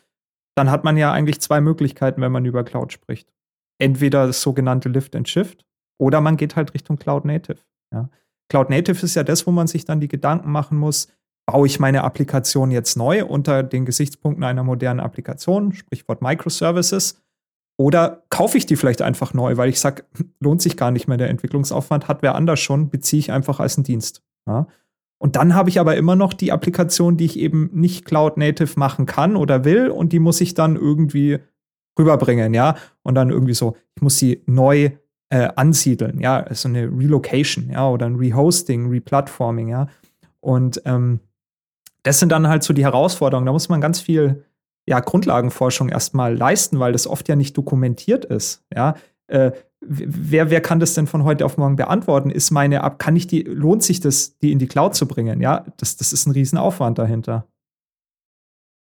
dann hat man ja eigentlich zwei Möglichkeiten, wenn man über Cloud spricht. Entweder das sogenannte Lift and Shift oder man geht halt Richtung Cloud Native. Ja. Cloud Native ist ja das, wo man sich dann die Gedanken machen muss, baue ich meine Applikation jetzt neu unter den Gesichtspunkten einer modernen Applikation, Sprichwort Microservices, oder kaufe ich die vielleicht einfach neu, weil ich sage, lohnt sich gar nicht mehr der Entwicklungsaufwand, hat wer anders schon, beziehe ich einfach als einen Dienst. Ja. Und dann habe ich aber immer noch die Applikation, die ich eben nicht Cloud Native machen kann oder will und die muss ich dann irgendwie rüberbringen, ja. Und dann irgendwie so, ich muss sie neu äh, ansiedeln, ja, also eine Relocation, ja, oder ein Rehosting, Replatforming, ja. Und ähm, das sind dann halt so die Herausforderungen. Da muss man ganz viel ja, Grundlagenforschung erstmal leisten, weil das oft ja nicht dokumentiert ist. Ja, äh, wer, wer kann das denn von heute auf morgen beantworten? Ist meine App, kann ich die, lohnt sich das, die in die Cloud zu bringen? Ja, das, das ist ein Riesenaufwand dahinter.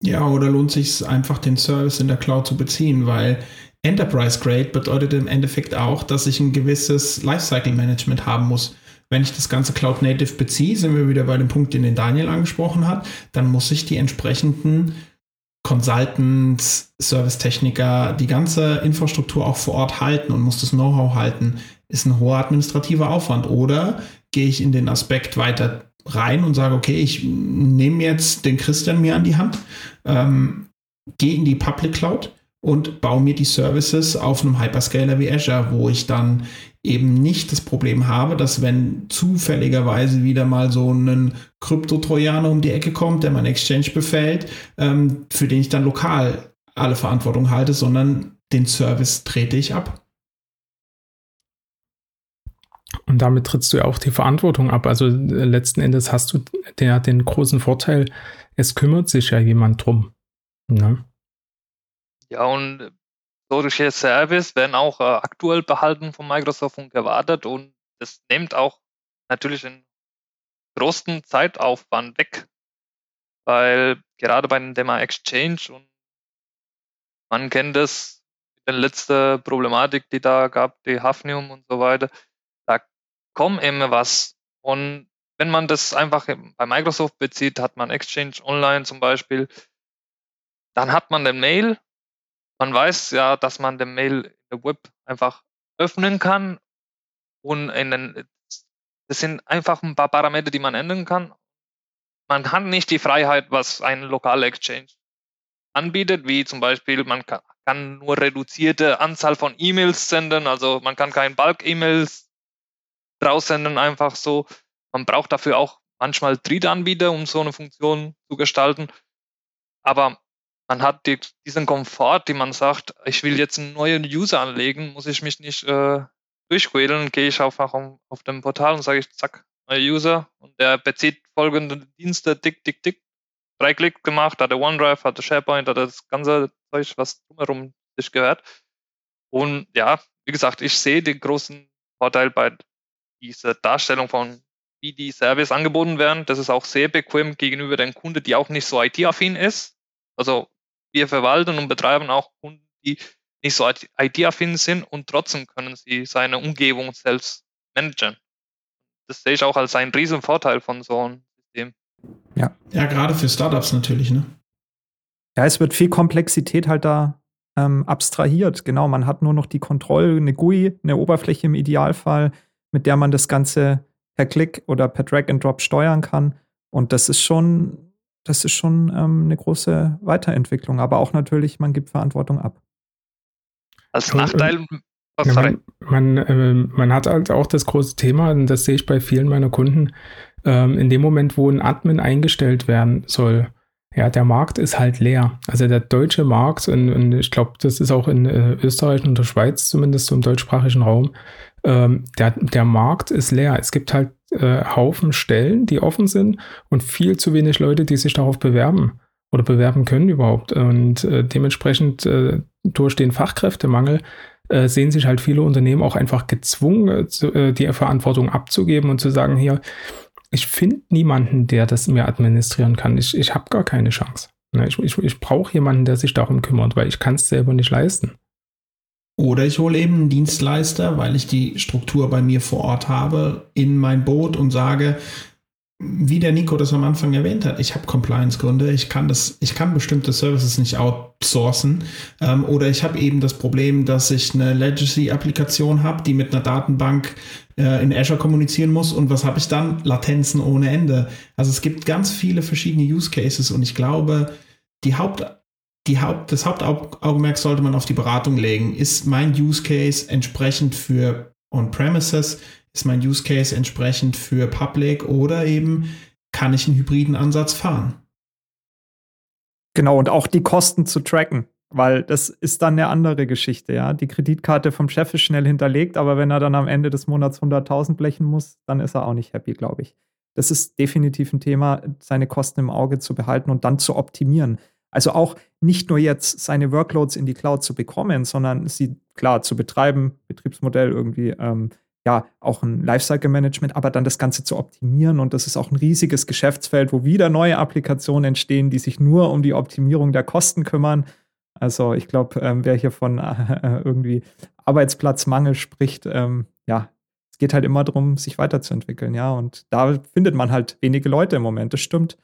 Ja, oder lohnt sich einfach, den Service in der Cloud zu beziehen, weil Enterprise Grade bedeutet im Endeffekt auch, dass ich ein gewisses Lifecycle Management haben muss. Wenn ich das ganze Cloud Native beziehe, sind wir wieder bei dem Punkt, den den Daniel angesprochen hat, dann muss ich die entsprechenden Consultants, Servicetechniker, die ganze Infrastruktur auch vor Ort halten und muss das Know-how halten, ist ein hoher administrativer Aufwand. Oder gehe ich in den Aspekt weiter rein und sage, okay, ich nehme jetzt den Christian mir an die Hand, ähm, gehe in die Public Cloud und baue mir die Services auf einem Hyperscaler wie Azure, wo ich dann eben nicht das Problem habe, dass wenn zufälligerweise wieder mal so ein Krypto-Trojaner um die Ecke kommt, der mein Exchange befällt, ähm, für den ich dann lokal alle Verantwortung halte, sondern den Service trete ich ab. Und damit trittst du ja auch die Verantwortung ab. Also äh, letzten Endes hast du der, den großen Vorteil, es kümmert sich ja jemand drum. Ne? Ja, und solche Service werden auch äh, aktuell behalten von Microsoft und gewartet und das nimmt auch natürlich einen großen Zeitaufwand weg, weil gerade bei dem Thema Exchange und man kennt das, die letzte Problematik, die da gab, die Hafnium und so weiter, da kommt immer was. Und wenn man das einfach bei Microsoft bezieht, hat man Exchange Online zum Beispiel, dann hat man den Mail man weiß ja, dass man den Mail der Web einfach öffnen kann und in den, das sind einfach ein paar Parameter, die man ändern kann. Man hat nicht die Freiheit, was ein lokaler Exchange anbietet, wie zum Beispiel, man kann, kann nur reduzierte Anzahl von E-Mails senden, also man kann kein Bulk-E-Mails raussenden, einfach so. Man braucht dafür auch manchmal Drittanbieter, um so eine Funktion zu gestalten. Aber man hat die, diesen Komfort, die man sagt, ich will jetzt einen neuen User anlegen, muss ich mich nicht äh, durchquälen, gehe ich einfach auf, auf dem Portal und sage ich, zack, neuer User und der bezieht folgende Dienste, dick, dick, dick, drei Klick gemacht, hat der OneDrive, hat der SharePoint, hat das ganze Zeug, was drumherum sich gehört. Und ja, wie gesagt, ich sehe den großen Vorteil bei dieser Darstellung von wie die Service angeboten werden. Das ist auch sehr bequem gegenüber den Kunden, die auch nicht so IT-affin ist. Also wir verwalten und betreiben auch Kunden, die nicht so IT-affin sind und trotzdem können sie seine Umgebung selbst managen. Das sehe ich auch als einen riesen Vorteil von so einem System. Ja. Ja, gerade für Startups natürlich, ne? Ja, es wird viel Komplexität halt da ähm, abstrahiert. Genau, man hat nur noch die Kontrolle, eine GUI, eine Oberfläche im Idealfall, mit der man das Ganze per Klick oder per Drag and Drop steuern kann. Und das ist schon das ist schon ähm, eine große Weiterentwicklung. Aber auch natürlich, man gibt Verantwortung ab. Als Nachteil. Oh, man, man, äh, man, hat halt auch das große Thema, und das sehe ich bei vielen meiner Kunden, ähm, in dem Moment, wo ein Admin eingestellt werden soll, ja, der Markt ist halt leer. Also der deutsche Markt, und, und ich glaube, das ist auch in äh, Österreich und der Schweiz, zumindest so im deutschsprachigen Raum, ähm, der, der Markt ist leer. Es gibt halt äh, Haufen Stellen, die offen sind und viel zu wenig Leute, die sich darauf bewerben oder bewerben können überhaupt. Und äh, dementsprechend äh, durch den Fachkräftemangel äh, sehen sich halt viele Unternehmen auch einfach gezwungen, äh, äh, die Verantwortung abzugeben und zu sagen, hier, ich finde niemanden, der das mir administrieren kann. Ich, ich habe gar keine Chance. Ne, ich, ich, ich brauche jemanden, der sich darum kümmert, weil ich kann es selber nicht leisten. Oder ich hole eben einen Dienstleister, weil ich die Struktur bei mir vor Ort habe, in mein Boot und sage, wie der Nico das am Anfang erwähnt hat, ich habe Compliance-Gründe, ich kann das, ich kann bestimmte Services nicht outsourcen ähm, oder ich habe eben das Problem, dass ich eine Legacy-Applikation habe, die mit einer Datenbank äh, in Azure kommunizieren muss und was habe ich dann? Latenzen ohne Ende. Also es gibt ganz viele verschiedene Use Cases und ich glaube, die Haupt, die Haupt, das Hauptaugenmerk sollte man auf die Beratung legen. Ist mein Use Case entsprechend für On-Premises? Ist mein Use Case entsprechend für Public oder eben kann ich einen hybriden Ansatz fahren? Genau, und auch die Kosten zu tracken, weil das ist dann eine andere Geschichte, ja. Die Kreditkarte vom Chef ist schnell hinterlegt, aber wenn er dann am Ende des Monats 100.000 blechen muss, dann ist er auch nicht happy, glaube ich. Das ist definitiv ein Thema, seine Kosten im Auge zu behalten und dann zu optimieren. Also auch nicht nur jetzt seine Workloads in die Cloud zu bekommen, sondern sie klar zu betreiben, Betriebsmodell irgendwie ähm, ja auch ein Lifecycle-Management, aber dann das Ganze zu optimieren. Und das ist auch ein riesiges Geschäftsfeld, wo wieder neue Applikationen entstehen, die sich nur um die Optimierung der Kosten kümmern. Also ich glaube, ähm, wer hier von äh, irgendwie Arbeitsplatzmangel spricht, ähm, ja, es geht halt immer darum, sich weiterzuentwickeln, ja. Und da findet man halt wenige Leute im Moment, das stimmt.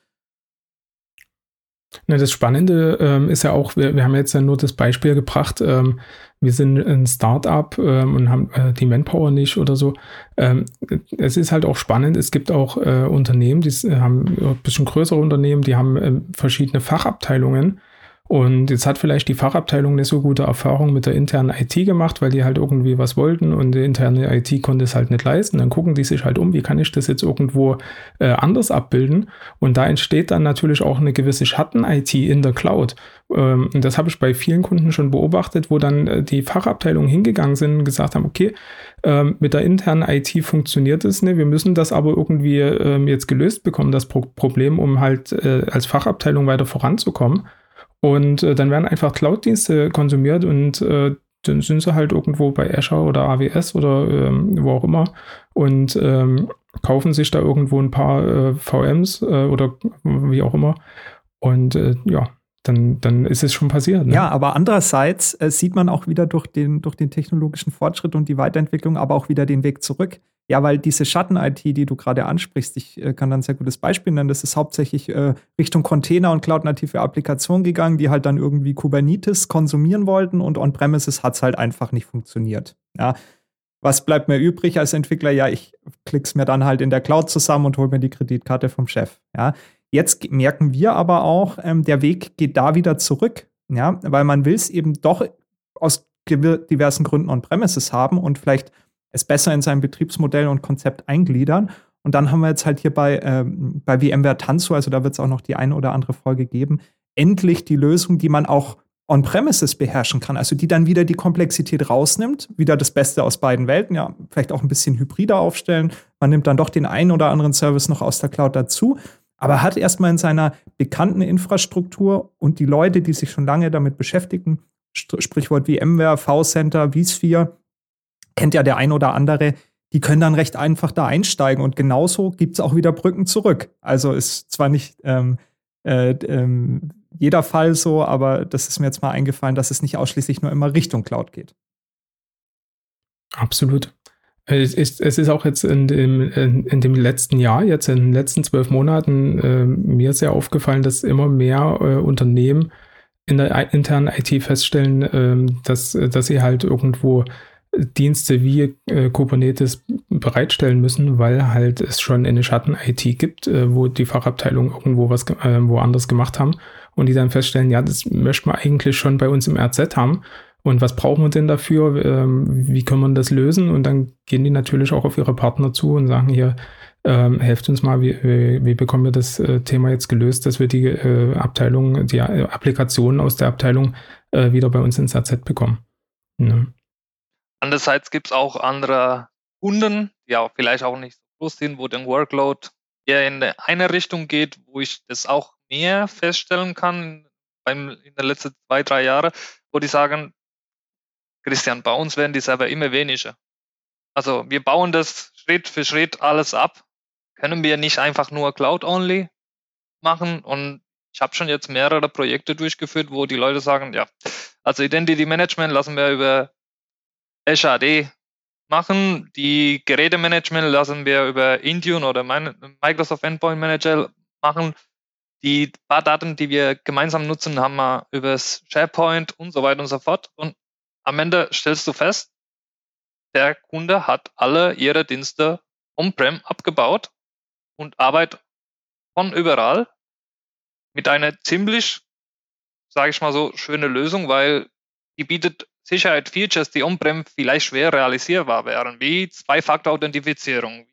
Na, das Spannende ähm, ist ja auch, wir, wir, haben jetzt ja nur das Beispiel gebracht, ähm, wir sind ein Start-up ähm, und haben äh, die Manpower nicht oder so. Ähm, es ist halt auch spannend, es gibt auch äh, Unternehmen, die haben ein bisschen größere Unternehmen, die haben äh, verschiedene Fachabteilungen und jetzt hat vielleicht die Fachabteilung eine so gute Erfahrung mit der internen IT gemacht, weil die halt irgendwie was wollten und die interne IT konnte es halt nicht leisten. Dann gucken die sich halt um, wie kann ich das jetzt irgendwo äh, anders abbilden? Und da entsteht dann natürlich auch eine gewisse Schatten-IT in der Cloud. Ähm, und das habe ich bei vielen Kunden schon beobachtet, wo dann äh, die Fachabteilungen hingegangen sind und gesagt haben, okay, ähm, mit der internen IT funktioniert es nicht, wir müssen das aber irgendwie ähm, jetzt gelöst bekommen, das Pro Problem, um halt äh, als Fachabteilung weiter voranzukommen. Und äh, dann werden einfach Cloud-Dienste konsumiert und äh, dann sind sie halt irgendwo bei Azure oder AWS oder ähm, wo auch immer und ähm, kaufen sich da irgendwo ein paar äh, VMs äh, oder wie auch immer. Und äh, ja, dann, dann ist es schon passiert. Ne? Ja, aber andererseits äh, sieht man auch wieder durch den, durch den technologischen Fortschritt und die Weiterentwicklung aber auch wieder den Weg zurück. Ja, weil diese Schatten-IT, die du gerade ansprichst, ich äh, kann da ein sehr gutes Beispiel nennen, das ist hauptsächlich äh, Richtung Container und Cloud-native Applikationen gegangen, die halt dann irgendwie Kubernetes konsumieren wollten und On-Premises hat es halt einfach nicht funktioniert. Ja, was bleibt mir übrig als Entwickler? Ja, ich klick's mir dann halt in der Cloud zusammen und hole mir die Kreditkarte vom Chef. Ja, jetzt merken wir aber auch, ähm, der Weg geht da wieder zurück. Ja, weil man will es eben doch aus diversen Gründen On-Premises haben und vielleicht es besser in sein Betriebsmodell und Konzept eingliedern. Und dann haben wir jetzt halt hier bei, ähm, bei VMware Tanzu, also da wird es auch noch die eine oder andere Folge geben, endlich die Lösung, die man auch on-premises beherrschen kann, also die dann wieder die Komplexität rausnimmt, wieder das Beste aus beiden Welten, ja, vielleicht auch ein bisschen hybrider aufstellen. Man nimmt dann doch den einen oder anderen Service noch aus der Cloud dazu, aber hat erstmal in seiner bekannten Infrastruktur und die Leute, die sich schon lange damit beschäftigen, Sprichwort VMware, V-Center, vSphere, kennt ja der ein oder andere, die können dann recht einfach da einsteigen. Und genauso gibt es auch wieder Brücken zurück. Also ist zwar nicht ähm, äh, ähm, jeder Fall so, aber das ist mir jetzt mal eingefallen, dass es nicht ausschließlich nur immer Richtung Cloud geht. Absolut. Es ist, es ist auch jetzt in dem, in, in, dem letzten Jahr, jetzt in den letzten zwölf Monaten, äh, mir sehr aufgefallen, dass immer mehr äh, Unternehmen in der internen IT feststellen, äh, dass, dass sie halt irgendwo Dienste wie äh, Kubernetes bereitstellen müssen, weil halt es schon eine Schatten-IT gibt, äh, wo die Fachabteilungen irgendwo was äh, woanders gemacht haben und die dann feststellen, ja, das möchten wir eigentlich schon bei uns im RZ haben. Und was brauchen wir denn dafür? Ähm, wie können wir das lösen? Und dann gehen die natürlich auch auf ihre Partner zu und sagen hier, ähm, helft uns mal, wie, wie bekommen wir das äh, Thema jetzt gelöst, dass wir die äh, Abteilung, die äh, Applikationen aus der Abteilung äh, wieder bei uns ins RZ bekommen. Ja. Andererseits gibt es auch andere Kunden, die auch vielleicht auch nicht so groß sind, wo der Workload eher in eine Richtung geht, wo ich das auch mehr feststellen kann beim, in den letzten zwei, drei Jahren, wo die sagen, Christian, bei uns werden die Server immer weniger. Also wir bauen das Schritt für Schritt alles ab. Können wir nicht einfach nur Cloud-only machen und ich habe schon jetzt mehrere Projekte durchgeführt, wo die Leute sagen, ja, also Identity Management lassen wir über Azure machen, die Gerätemanagement lassen wir über Intune oder Microsoft Endpoint Manager machen. Die paar Daten, die wir gemeinsam nutzen, haben wir über SharePoint und so weiter und so fort. Und am Ende stellst du fest, der Kunde hat alle ihre Dienste on-prem abgebaut und arbeitet von überall mit einer ziemlich, sage ich mal so, schöne Lösung, weil die bietet Sicherheit-Features, die on-prem vielleicht schwer realisierbar wären, wie Zwei-Faktor-Authentifizierung.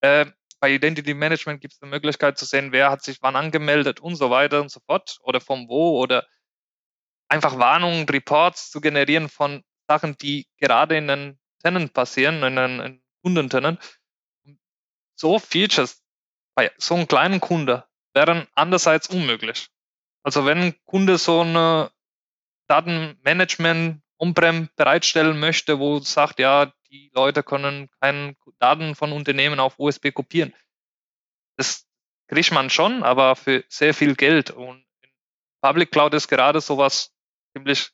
Äh, bei Identity Management gibt es eine Möglichkeit zu sehen, wer hat sich wann angemeldet und so weiter und so fort oder vom wo oder einfach Warnungen, Reports zu generieren von Sachen, die gerade in den Tenant passieren, in den Kundentenant. So Features bei so einem kleinen Kunde wären andererseits unmöglich. Also wenn ein Kunde so eine Datenmanagement on-prem bereitstellen möchte, wo sagt, ja, die Leute können keine Daten von Unternehmen auf USB kopieren. Das kriegt man schon, aber für sehr viel Geld. Und in Public Cloud ist gerade sowas ziemlich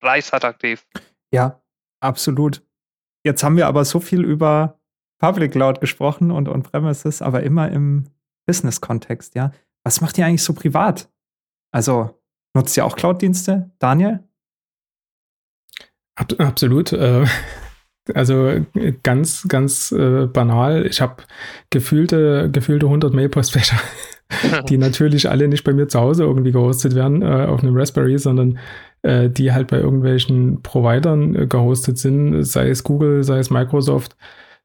preisattraktiv. Ja, absolut. Jetzt haben wir aber so viel über Public Cloud gesprochen und On-Premises, aber immer im Business-Kontext, ja. Was macht ihr eigentlich so privat? Also, nutzt ihr auch Cloud-Dienste, Daniel? Ab, absolut. Äh, also ganz, ganz äh, banal. Ich habe gefühlte, gefühlte 100 Mailpostfächer, die natürlich alle nicht bei mir zu Hause irgendwie gehostet werden äh, auf einem Raspberry, sondern äh, die halt bei irgendwelchen Providern äh, gehostet sind, sei es Google, sei es Microsoft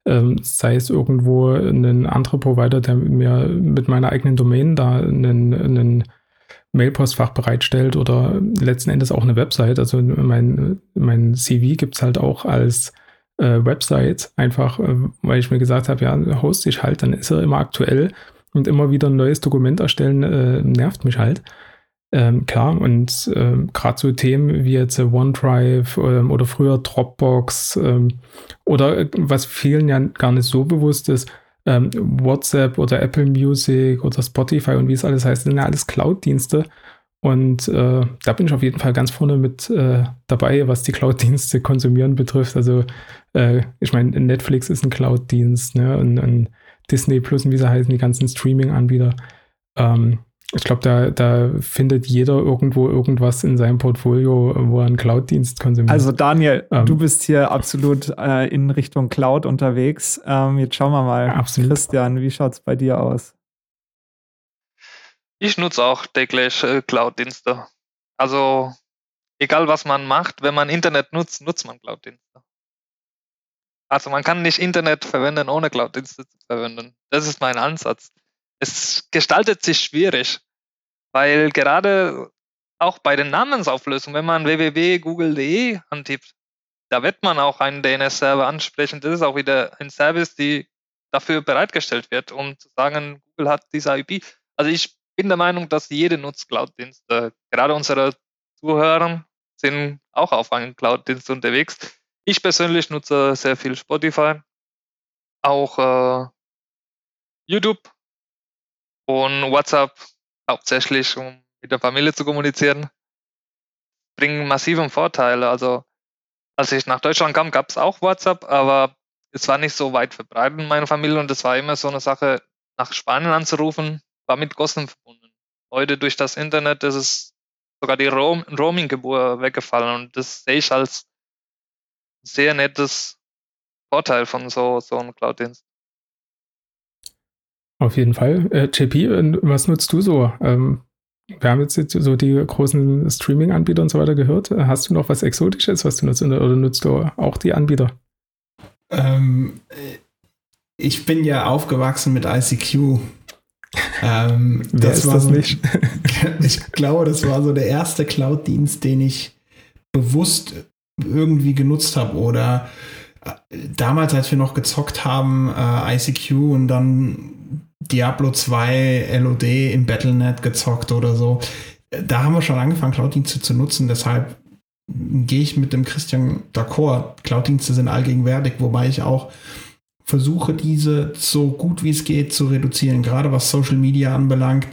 ähm, sei es irgendwo ein anderer Provider, der mir mit meiner eigenen Domain da einen, einen Mailpostfach bereitstellt oder letzten Endes auch eine Website. Also mein, mein CV gibt es halt auch als äh, Website, einfach äh, weil ich mir gesagt habe, ja, hoste ich halt, dann ist er immer aktuell und immer wieder ein neues Dokument erstellen, äh, nervt mich halt. Ähm, klar, und ähm, gerade so Themen wie jetzt äh, OneDrive ähm, oder früher Dropbox ähm, oder äh, was vielen ja gar nicht so bewusst ist, ähm, WhatsApp oder Apple Music oder Spotify und wie es alles heißt, sind ja alles Cloud-Dienste. Und äh, da bin ich auf jeden Fall ganz vorne mit äh, dabei, was die Cloud-Dienste konsumieren betrifft. Also äh, ich meine, Netflix ist ein Cloud-Dienst, ne? Und, und, Disney Plus und wie sie heißen, die ganzen Streaming-Anbieter. Ähm, ich glaube, da, da findet jeder irgendwo irgendwas in seinem Portfolio, wo er einen Cloud-Dienst konsumiert. Also Daniel, ähm, du bist hier absolut äh, in Richtung Cloud unterwegs. Ähm, jetzt schauen wir mal, absolut. Christian, wie schaut es bei dir aus? Ich nutze auch täglich äh, Cloud-Dienste. Also egal was man macht, wenn man Internet nutzt, nutzt man Cloud-Dienste. Also man kann nicht Internet verwenden, ohne Cloud-Dienste zu verwenden. Das ist mein Ansatz es gestaltet sich schwierig, weil gerade auch bei den Namensauflösungen, wenn man www.google.de antippt, da wird man auch einen DNS-Server ansprechen. Das ist auch wieder ein Service, die dafür bereitgestellt wird, um zu sagen, Google hat diese IP. Also ich bin der Meinung, dass jede nutzt Cloud-Dienste. Gerade unsere Zuhörer sind auch auf einem Cloud-Dienst unterwegs. Ich persönlich nutze sehr viel Spotify, auch äh, YouTube und WhatsApp hauptsächlich, um mit der Familie zu kommunizieren, bringen massiven Vorteile. Also als ich nach Deutschland kam, gab es auch WhatsApp, aber es war nicht so weit verbreitet in meiner Familie und es war immer so eine Sache, nach Spanien anzurufen, war mit Kosten verbunden. Heute durch das Internet ist es sogar die Roam Roaming-Gebühr weggefallen und das sehe ich als sehr nettes Vorteil von so, so einem Cloud-Dienst. Auf jeden Fall. Äh, JP, was nutzt du so? Ähm, wir haben jetzt so die großen Streaming-Anbieter und so weiter gehört. Hast du noch was Exotisches, was du nutzt? Oder nutzt du auch die Anbieter? Ähm, ich bin ja aufgewachsen mit ICQ. Ähm, Wer das ist war das so, nicht? ich glaube, das war so der erste Cloud-Dienst, den ich bewusst irgendwie genutzt habe oder äh, damals, als wir noch gezockt haben, äh, ICQ und dann Diablo 2 LOD im Battlenet gezockt oder so. Da haben wir schon angefangen, Cloud-Dienste zu nutzen. Deshalb gehe ich mit dem Christian d'accord. Cloud-Dienste sind allgegenwärtig, wobei ich auch versuche, diese so gut wie es geht zu reduzieren. Gerade was Social Media anbelangt,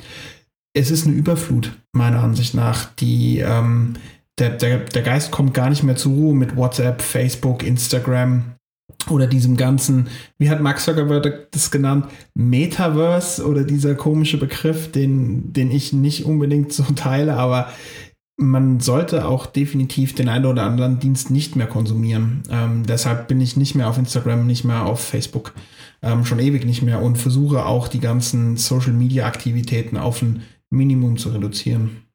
es ist eine Überflut, meiner Ansicht nach. Die, ähm, der, der, der Geist kommt gar nicht mehr zur Ruhe mit WhatsApp, Facebook, Instagram oder diesem ganzen, wie hat Max Zuckerberg das genannt, Metaverse oder dieser komische Begriff, den, den ich nicht unbedingt so teile, aber man sollte auch definitiv den einen oder anderen Dienst nicht mehr konsumieren. Ähm, deshalb bin ich nicht mehr auf Instagram, nicht mehr auf Facebook, ähm, schon ewig nicht mehr und versuche auch die ganzen Social-Media-Aktivitäten auf ein Minimum zu reduzieren.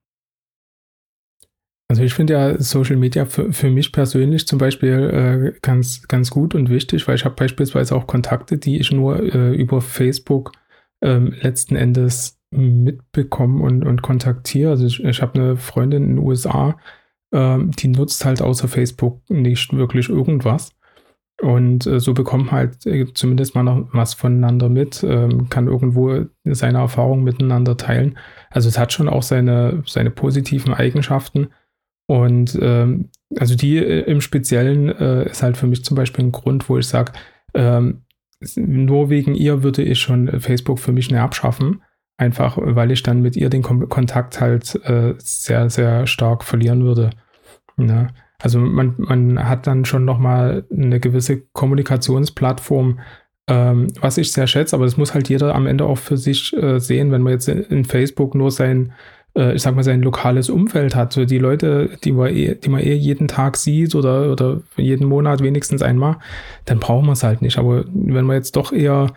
Also ich finde ja Social Media für, für mich persönlich zum Beispiel äh, ganz, ganz gut und wichtig, weil ich habe beispielsweise auch Kontakte, die ich nur äh, über Facebook ähm, letzten Endes mitbekomme und, und kontaktiere. Also ich, ich habe eine Freundin in den USA, ähm, die nutzt halt außer Facebook nicht wirklich irgendwas. Und äh, so bekommt halt äh, zumindest mal noch was voneinander mit, ähm, kann irgendwo seine Erfahrungen miteinander teilen. Also es hat schon auch seine, seine positiven Eigenschaften. Und ähm, also die äh, im Speziellen äh, ist halt für mich zum Beispiel ein Grund, wo ich sage, ähm, nur wegen ihr würde ich schon Facebook für mich nicht abschaffen. Einfach weil ich dann mit ihr den Kom Kontakt halt äh, sehr, sehr stark verlieren würde. Ne? Also man, man hat dann schon nochmal eine gewisse Kommunikationsplattform, ähm, was ich sehr schätze, aber das muss halt jeder am Ende auch für sich äh, sehen, wenn man jetzt in, in Facebook nur sein, äh, ich sag mal, sein lokales Umfeld hat. So die Leute, die man eh, die man eh jeden Tag sieht oder, oder jeden Monat wenigstens einmal, dann braucht man es halt nicht. Aber wenn man jetzt doch eher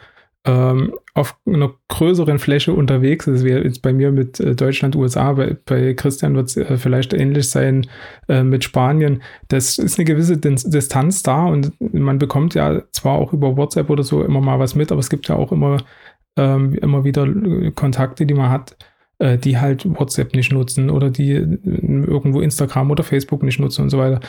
ähm, auf einer größeren Fläche unterwegs ist, wie jetzt bei mir mit äh, Deutschland, USA, bei, bei Christian wird es äh, vielleicht ähnlich sein äh, mit Spanien. Das ist eine gewisse Distanz da und man bekommt ja zwar auch über WhatsApp oder so immer mal was mit, aber es gibt ja auch immer, ähm, immer wieder Kontakte, die man hat, äh, die halt WhatsApp nicht nutzen oder die äh, irgendwo Instagram oder Facebook nicht nutzen und so weiter.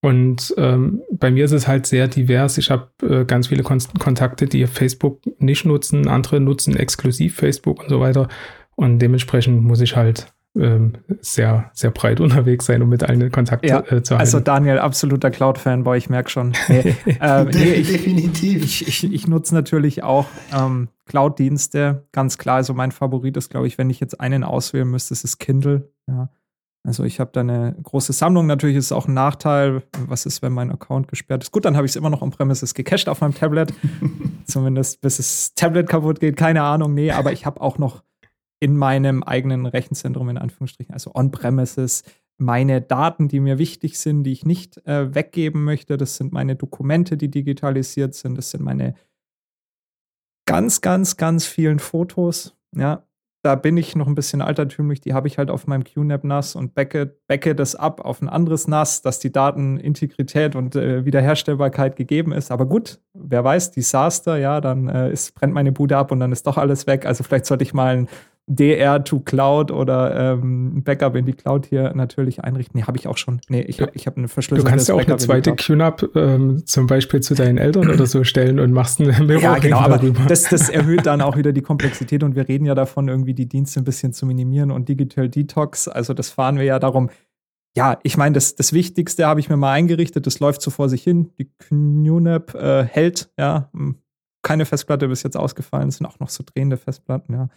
Und ähm, bei mir ist es halt sehr divers. Ich habe äh, ganz viele Kon Kontakte, die Facebook nicht nutzen, andere nutzen exklusiv Facebook und so weiter. Und dementsprechend muss ich halt ähm, sehr, sehr breit unterwegs sein, um mit allen Kontakt ja, äh, zu halten. Also Daniel, absoluter Cloud-Fanboy, ich merke schon. Nee, äh, nee, ich, Definitiv. Ich, ich, ich, nutze natürlich auch ähm, Cloud-Dienste, ganz klar. Also mein Favorit ist, glaube ich, wenn ich jetzt einen auswählen müsste, ist es Kindle. Ja. Also ich habe da eine große Sammlung. Natürlich ist es auch ein Nachteil. Was ist, wenn mein Account gesperrt ist? Gut, dann habe ich es immer noch on-premises gecached auf meinem Tablet. Zumindest bis das Tablet kaputt geht. Keine Ahnung. Nee, aber ich habe auch noch in meinem eigenen Rechenzentrum, in Anführungsstrichen, also on-premises, meine Daten, die mir wichtig sind, die ich nicht äh, weggeben möchte. Das sind meine Dokumente, die digitalisiert sind. Das sind meine ganz, ganz, ganz vielen Fotos. Ja, da bin ich noch ein bisschen altertümlich, die habe ich halt auf meinem QNAP NAS und backe, backe das ab auf ein anderes NAS, dass die Datenintegrität und äh, Wiederherstellbarkeit gegeben ist. Aber gut, wer weiß, Desaster, ja, dann äh, ist, brennt meine Bude ab und dann ist doch alles weg. Also vielleicht sollte ich mal ein DR to Cloud oder ähm, Backup in die Cloud hier natürlich einrichten. Nee, habe ich auch schon. Nee, ich habe ich hab eine verschlüsselte Du kannst ja auch Backup eine zweite QNAP ähm, zum Beispiel zu deinen Eltern oder so stellen und machst eine Mirroring Ja, genau, aber das, das erhöht dann auch wieder die Komplexität und wir reden ja davon, irgendwie die Dienste ein bisschen zu minimieren und Digital Detox. Also das fahren wir ja darum. Ja, ich meine, das, das Wichtigste habe ich mir mal eingerichtet, das läuft so vor sich hin. Die QNAP äh, hält, ja, hm, keine Festplatte bis jetzt ausgefallen, es sind auch noch so drehende Festplatten, ja.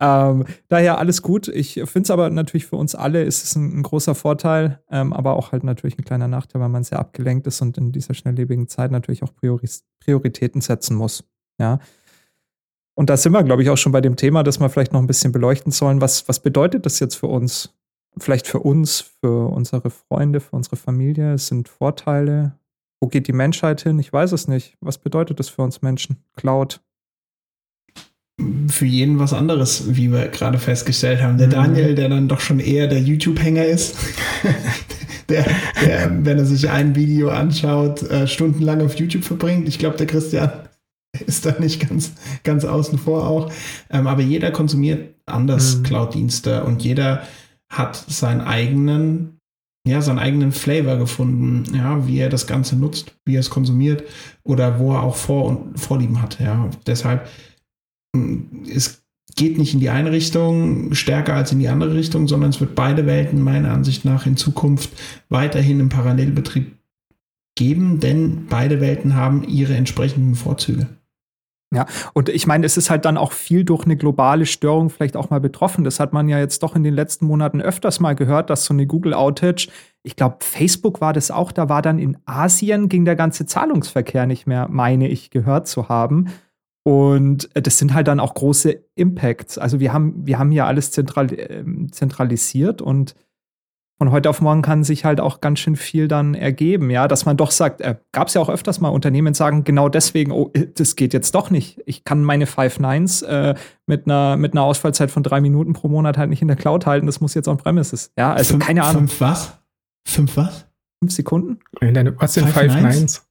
Ähm, daher alles gut. Ich finde es aber natürlich für uns alle ist es ein, ein großer Vorteil, ähm, aber auch halt natürlich ein kleiner Nachteil, weil man sehr abgelenkt ist und in dieser schnelllebigen Zeit natürlich auch Prioris Prioritäten setzen muss. Ja. Und da sind wir, glaube ich, auch schon bei dem Thema, das wir vielleicht noch ein bisschen beleuchten sollen. Was, was bedeutet das jetzt für uns? Vielleicht für uns, für unsere Freunde, für unsere Familie? Es sind Vorteile. Wo geht die Menschheit hin? Ich weiß es nicht. Was bedeutet das für uns Menschen? Cloud, für jeden was anderes, wie wir gerade festgestellt haben. Der mhm. Daniel, der dann doch schon eher der YouTube-Hänger ist, der, der, wenn er sich ein Video anschaut, äh, stundenlang auf YouTube verbringt. Ich glaube, der Christian ist da nicht ganz, ganz außen vor auch. Ähm, aber jeder konsumiert anders mhm. Cloud-Dienste und jeder hat seinen eigenen, ja, seinen eigenen Flavor gefunden, ja, wie er das Ganze nutzt, wie er es konsumiert oder wo er auch Vor- und Vorlieben hat. Ja, deshalb es geht nicht in die eine Richtung stärker als in die andere Richtung, sondern es wird beide Welten meiner Ansicht nach in Zukunft weiterhin im Parallelbetrieb geben, denn beide Welten haben ihre entsprechenden Vorzüge. Ja, und ich meine, es ist halt dann auch viel durch eine globale Störung vielleicht auch mal betroffen. Das hat man ja jetzt doch in den letzten Monaten öfters mal gehört, dass so eine Google-Outage, ich glaube, Facebook war das auch, da war dann in Asien, ging der ganze Zahlungsverkehr nicht mehr, meine ich, gehört zu haben. Und das sind halt dann auch große Impacts. Also wir haben, wir haben hier alles zentral, äh, zentralisiert und von heute auf morgen kann sich halt auch ganz schön viel dann ergeben, ja, dass man doch sagt, äh, gab es ja auch öfters mal Unternehmen sagen, genau deswegen, oh, äh, das geht jetzt doch nicht. Ich kann meine Five Nines äh, mit einer mit einer Ausfallzeit von drei Minuten pro Monat halt nicht in der Cloud halten. Das muss jetzt on Premises. Ja, also fünf, keine Ahnung. Fünf was? Fünf was? Fünf Sekunden? Was sind Five, Five Nines? Nines?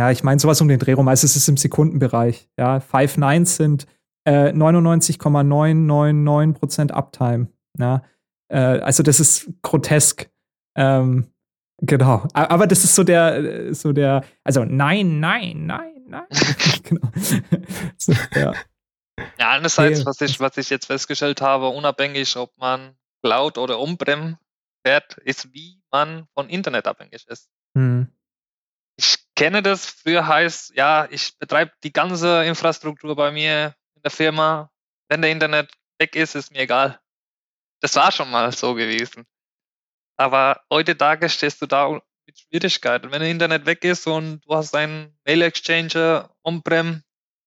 Ja, ich meine sowas um den Dreh rum. Also es ist im Sekundenbereich. Ja, Five Nines sind äh, 99,999% Uptime. Ja. Äh, also das ist grotesk. Ähm, genau. Aber das ist so der, so der, also nein, nein, nein, nein. genau. so, ja. Ja, einerseits, was ich, was ich jetzt festgestellt habe, unabhängig, ob man Cloud oder On-Prem fährt, ist, wie man von Internet abhängig ist. Hm. Kenne das, früher heißt, ja, ich betreibe die ganze Infrastruktur bei mir in der Firma. Wenn der Internet weg ist, ist mir egal. Das war schon mal so gewesen. Aber heutzutage stehst du da mit Schwierigkeiten. Wenn das Internet weg ist und du hast einen Mail-Exchanger on-prem,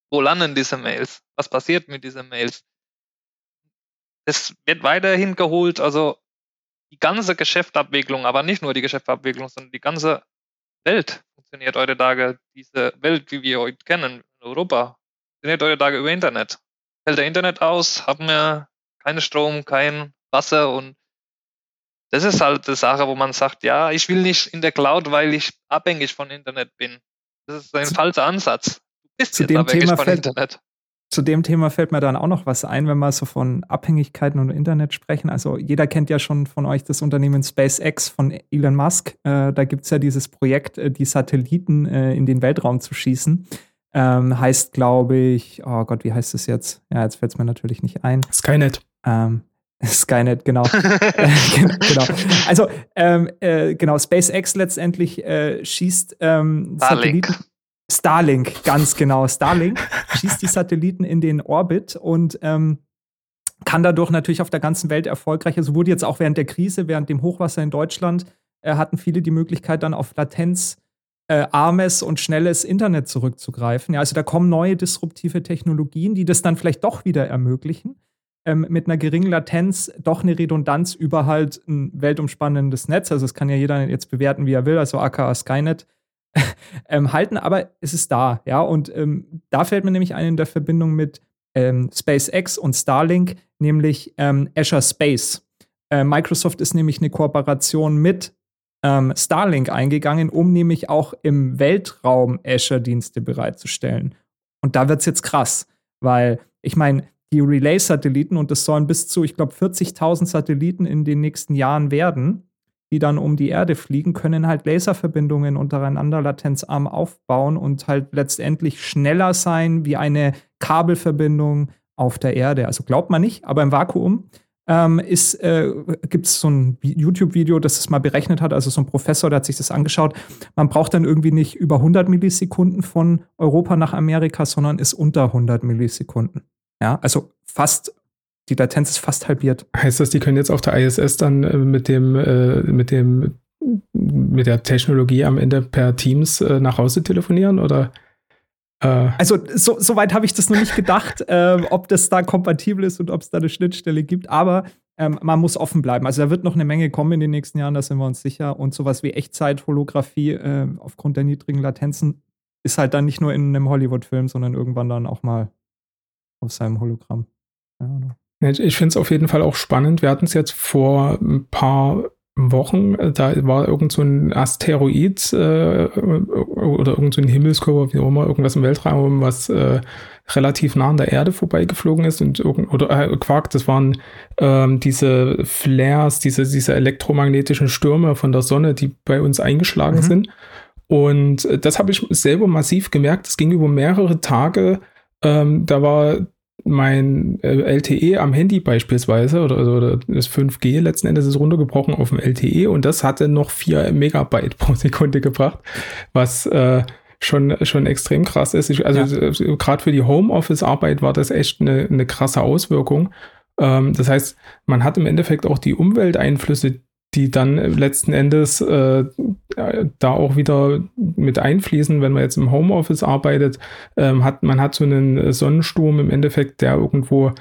wo landen diese Mails? Was passiert mit diesen Mails? Es wird weiterhin geholt, also die ganze Geschäftsabwicklung, aber nicht nur die Geschäftsabwicklung, sondern die ganze Welt funktioniert heutzutage, diese Welt, wie wir heute kennen, in Europa, funktioniert heutzutage über Internet. Fällt der Internet aus, haben wir keinen Strom, kein Wasser und das ist halt die Sache, wo man sagt, ja, ich will nicht in der Cloud, weil ich abhängig von Internet bin. Das ist ein zu, falscher Ansatz. Du bist zu dem Thema von fällt, Internet. Zu dem Thema fällt mir dann auch noch was ein, wenn wir so von Abhängigkeiten und Internet sprechen. Also jeder kennt ja schon von euch das Unternehmen SpaceX von Elon Musk. Äh, da gibt es ja dieses Projekt, äh, die Satelliten äh, in den Weltraum zu schießen. Ähm, heißt, glaube ich, oh Gott, wie heißt das jetzt? Ja, jetzt fällt es mir natürlich nicht ein. Skynet. Ähm, Skynet, genau. genau. Also, ähm, äh, genau, SpaceX letztendlich äh, schießt ähm, Starlink. Satelliten. Starlink, ganz genau. Starlink schießt die Satelliten in den Orbit und ähm, kann dadurch natürlich auf der ganzen Welt erfolgreich. Also wurde jetzt auch während der Krise, während dem Hochwasser in Deutschland, äh, hatten viele die Möglichkeit, dann auf Latenz äh, armes und schnelles Internet zurückzugreifen. Ja, also da kommen neue disruptive Technologien, die das dann vielleicht doch wieder ermöglichen ähm, mit einer geringen Latenz doch eine Redundanz über halt ein weltumspannendes Netz. Also es kann ja jeder jetzt bewerten, wie er will, also aka Skynet ähm, halten, aber es ist da, ja. Und ähm, da fällt mir nämlich ein in der Verbindung mit ähm, SpaceX und Starlink, nämlich ähm, Azure Space. Äh, Microsoft ist nämlich eine Kooperation mit ähm, Starlink eingegangen, um nämlich auch im Weltraum Azure-Dienste bereitzustellen. Und da wird es jetzt krass, weil ich meine, die Relay-Satelliten und das sollen bis zu, ich glaube, 40.000 Satelliten in den nächsten Jahren werden, die dann um die Erde fliegen, können halt Laserverbindungen untereinander latenzarm aufbauen und halt letztendlich schneller sein wie eine Kabelverbindung auf der Erde. Also glaubt man nicht, aber im Vakuum ähm, äh, gibt es so ein YouTube-Video, das es mal berechnet hat, also so ein Professor, der hat sich das angeschaut. Man braucht dann irgendwie nicht über 100 Millisekunden von Europa nach Amerika, sondern ist unter 100 Millisekunden. Ja, also fast, die Latenz ist fast halbiert. Heißt das, die können jetzt auf der ISS dann äh, mit dem, äh, mit dem, mit der Technologie am Ende per Teams äh, nach Hause telefonieren oder? Äh? Also, so, so weit habe ich das noch nicht gedacht, ähm, ob das da kompatibel ist und ob es da eine Schnittstelle gibt, aber ähm, man muss offen bleiben. Also da wird noch eine Menge kommen in den nächsten Jahren, da sind wir uns sicher. Und sowas wie Echtzeit-Holographie äh, aufgrund der niedrigen Latenzen ist halt dann nicht nur in einem Hollywood-Film, sondern irgendwann dann auch mal auf seinem Hologramm. Ich finde es auf jeden Fall auch spannend. Wir hatten es jetzt vor ein paar Wochen, äh, da war irgend so ein Asteroid äh, oder irgend so ein Himmelskörper, wie auch immer, irgendwas im Weltraum, was äh, relativ nah an der Erde vorbeigeflogen ist und oder äh, Quark, das waren ähm, diese Flares, diese, diese elektromagnetischen Stürme von der Sonne, die bei uns eingeschlagen mhm. sind. Und äh, das habe ich selber massiv gemerkt. Es ging über mehrere Tage. Ähm, da war mein äh, LTE am Handy beispielsweise oder, oder das 5G letzten Endes ist runtergebrochen auf dem LTE und das hatte noch 4 Megabyte pro Sekunde gebracht, was äh, schon, schon extrem krass ist. Ich, also ja. gerade für die Homeoffice-Arbeit war das echt eine, eine krasse Auswirkung. Ähm, das heißt, man hat im Endeffekt auch die Umwelteinflüsse, die dann letzten Endes äh, da auch wieder mit einfließen, wenn man jetzt im Homeoffice arbeitet, ähm, hat man hat so einen Sonnensturm im Endeffekt, der irgendwo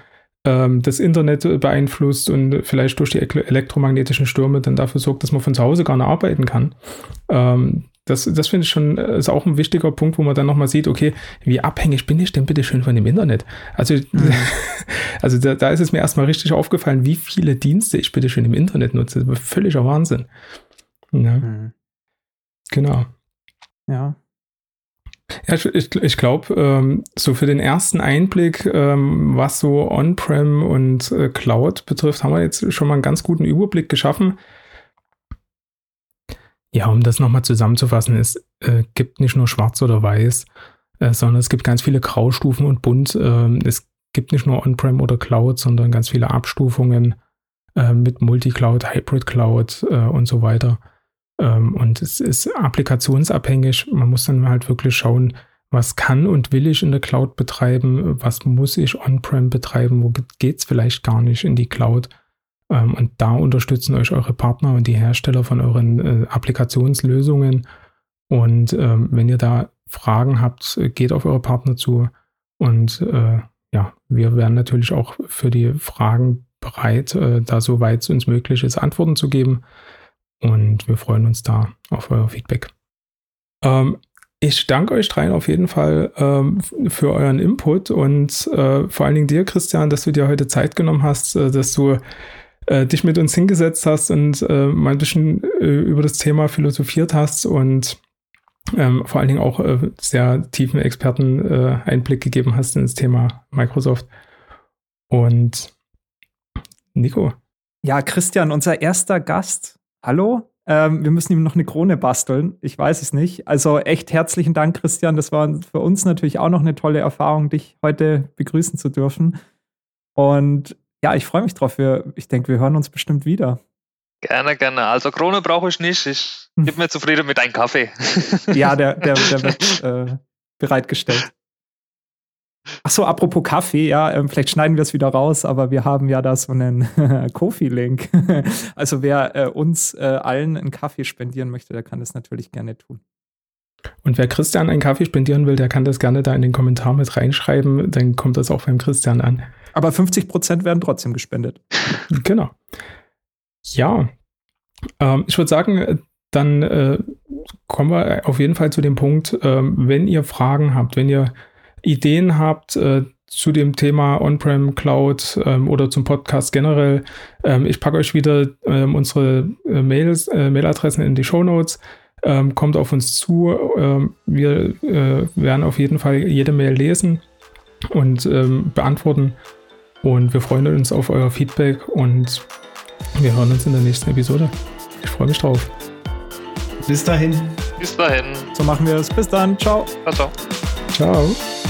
ähm, das Internet beeinflusst und vielleicht durch die elektromagnetischen Stürme dann dafür sorgt, dass man von zu Hause gar nicht arbeiten kann. Ähm, das, das finde ich schon, äh, ist auch ein wichtiger Punkt, wo man dann nochmal sieht, okay, wie abhängig bin ich denn bitte schön von dem Internet? Also, mhm. also da, da, ist es mir erstmal richtig aufgefallen, wie viele Dienste ich bitte schön im Internet nutze. Das ist völliger Wahnsinn. Ja. Mhm. Genau. Ja. Ja, ich, ich, ich glaube, ähm, so für den ersten Einblick, ähm, was so On-Prem und äh, Cloud betrifft, haben wir jetzt schon mal einen ganz guten Überblick geschaffen. Ja, um das nochmal zusammenzufassen, es äh, gibt nicht nur schwarz oder weiß, äh, sondern es gibt ganz viele Graustufen und bunt. Ähm, es gibt nicht nur On-Prem oder Cloud, sondern ganz viele Abstufungen äh, mit Multi-Cloud, Hybrid-Cloud äh, und so weiter. Ähm, und es ist applikationsabhängig. Man muss dann halt wirklich schauen, was kann und will ich in der Cloud betreiben, was muss ich on-prem betreiben, wo geht es vielleicht gar nicht in die Cloud. Ähm, und da unterstützen euch eure Partner und die Hersteller von euren äh, Applikationslösungen. Und ähm, wenn ihr da Fragen habt, geht auf eure Partner zu. Und äh, ja, wir wären natürlich auch für die Fragen bereit, äh, da soweit es uns möglich ist, Antworten zu geben. Und wir freuen uns da auf euer Feedback. Ähm, ich danke euch dreien auf jeden Fall ähm, für euren Input und äh, vor allen Dingen dir, Christian, dass du dir heute Zeit genommen hast, äh, dass du äh, dich mit uns hingesetzt hast und äh, mal ein bisschen äh, über das Thema philosophiert hast und ähm, vor allen Dingen auch äh, sehr tiefen Experten-Einblick gegeben hast ins Thema Microsoft. Und Nico. Ja, Christian, unser erster Gast hallo, ähm, wir müssen ihm noch eine Krone basteln. Ich weiß es nicht. Also echt herzlichen Dank, Christian. Das war für uns natürlich auch noch eine tolle Erfahrung, dich heute begrüßen zu dürfen. Und ja, ich freue mich drauf. Wir, ich denke, wir hören uns bestimmt wieder. Gerne, gerne. Also Krone brauche ich nicht. Ich bin mir zufrieden mit einem Kaffee. ja, der, der, der wird äh, bereitgestellt. Ach so, apropos Kaffee, ja, ähm, vielleicht schneiden wir es wieder raus, aber wir haben ja da so einen Kofi-Link. also wer äh, uns äh, allen einen Kaffee spendieren möchte, der kann das natürlich gerne tun. Und wer Christian einen Kaffee spendieren will, der kann das gerne da in den Kommentar mit reinschreiben, dann kommt das auch beim Christian an. Aber 50 Prozent werden trotzdem gespendet. Genau. Ja, ähm, ich würde sagen, dann äh, kommen wir auf jeden Fall zu dem Punkt, ähm, wenn ihr Fragen habt, wenn ihr Ideen habt äh, zu dem Thema On-Prem Cloud ähm, oder zum Podcast generell, ähm, ich packe euch wieder ähm, unsere äh, Mails, äh, Mailadressen in die Show Notes. Kommt auf uns zu. Wir äh, werden auf jeden Fall jede Mail lesen und beantworten. Und wir freuen uns auf euer Feedback und wir hören uns in der nächsten Episode. Ich freue mich drauf. Bis dahin. Bis dahin. So machen wir es. Bis dann. Ciao. Ciao, ciao. Ciao.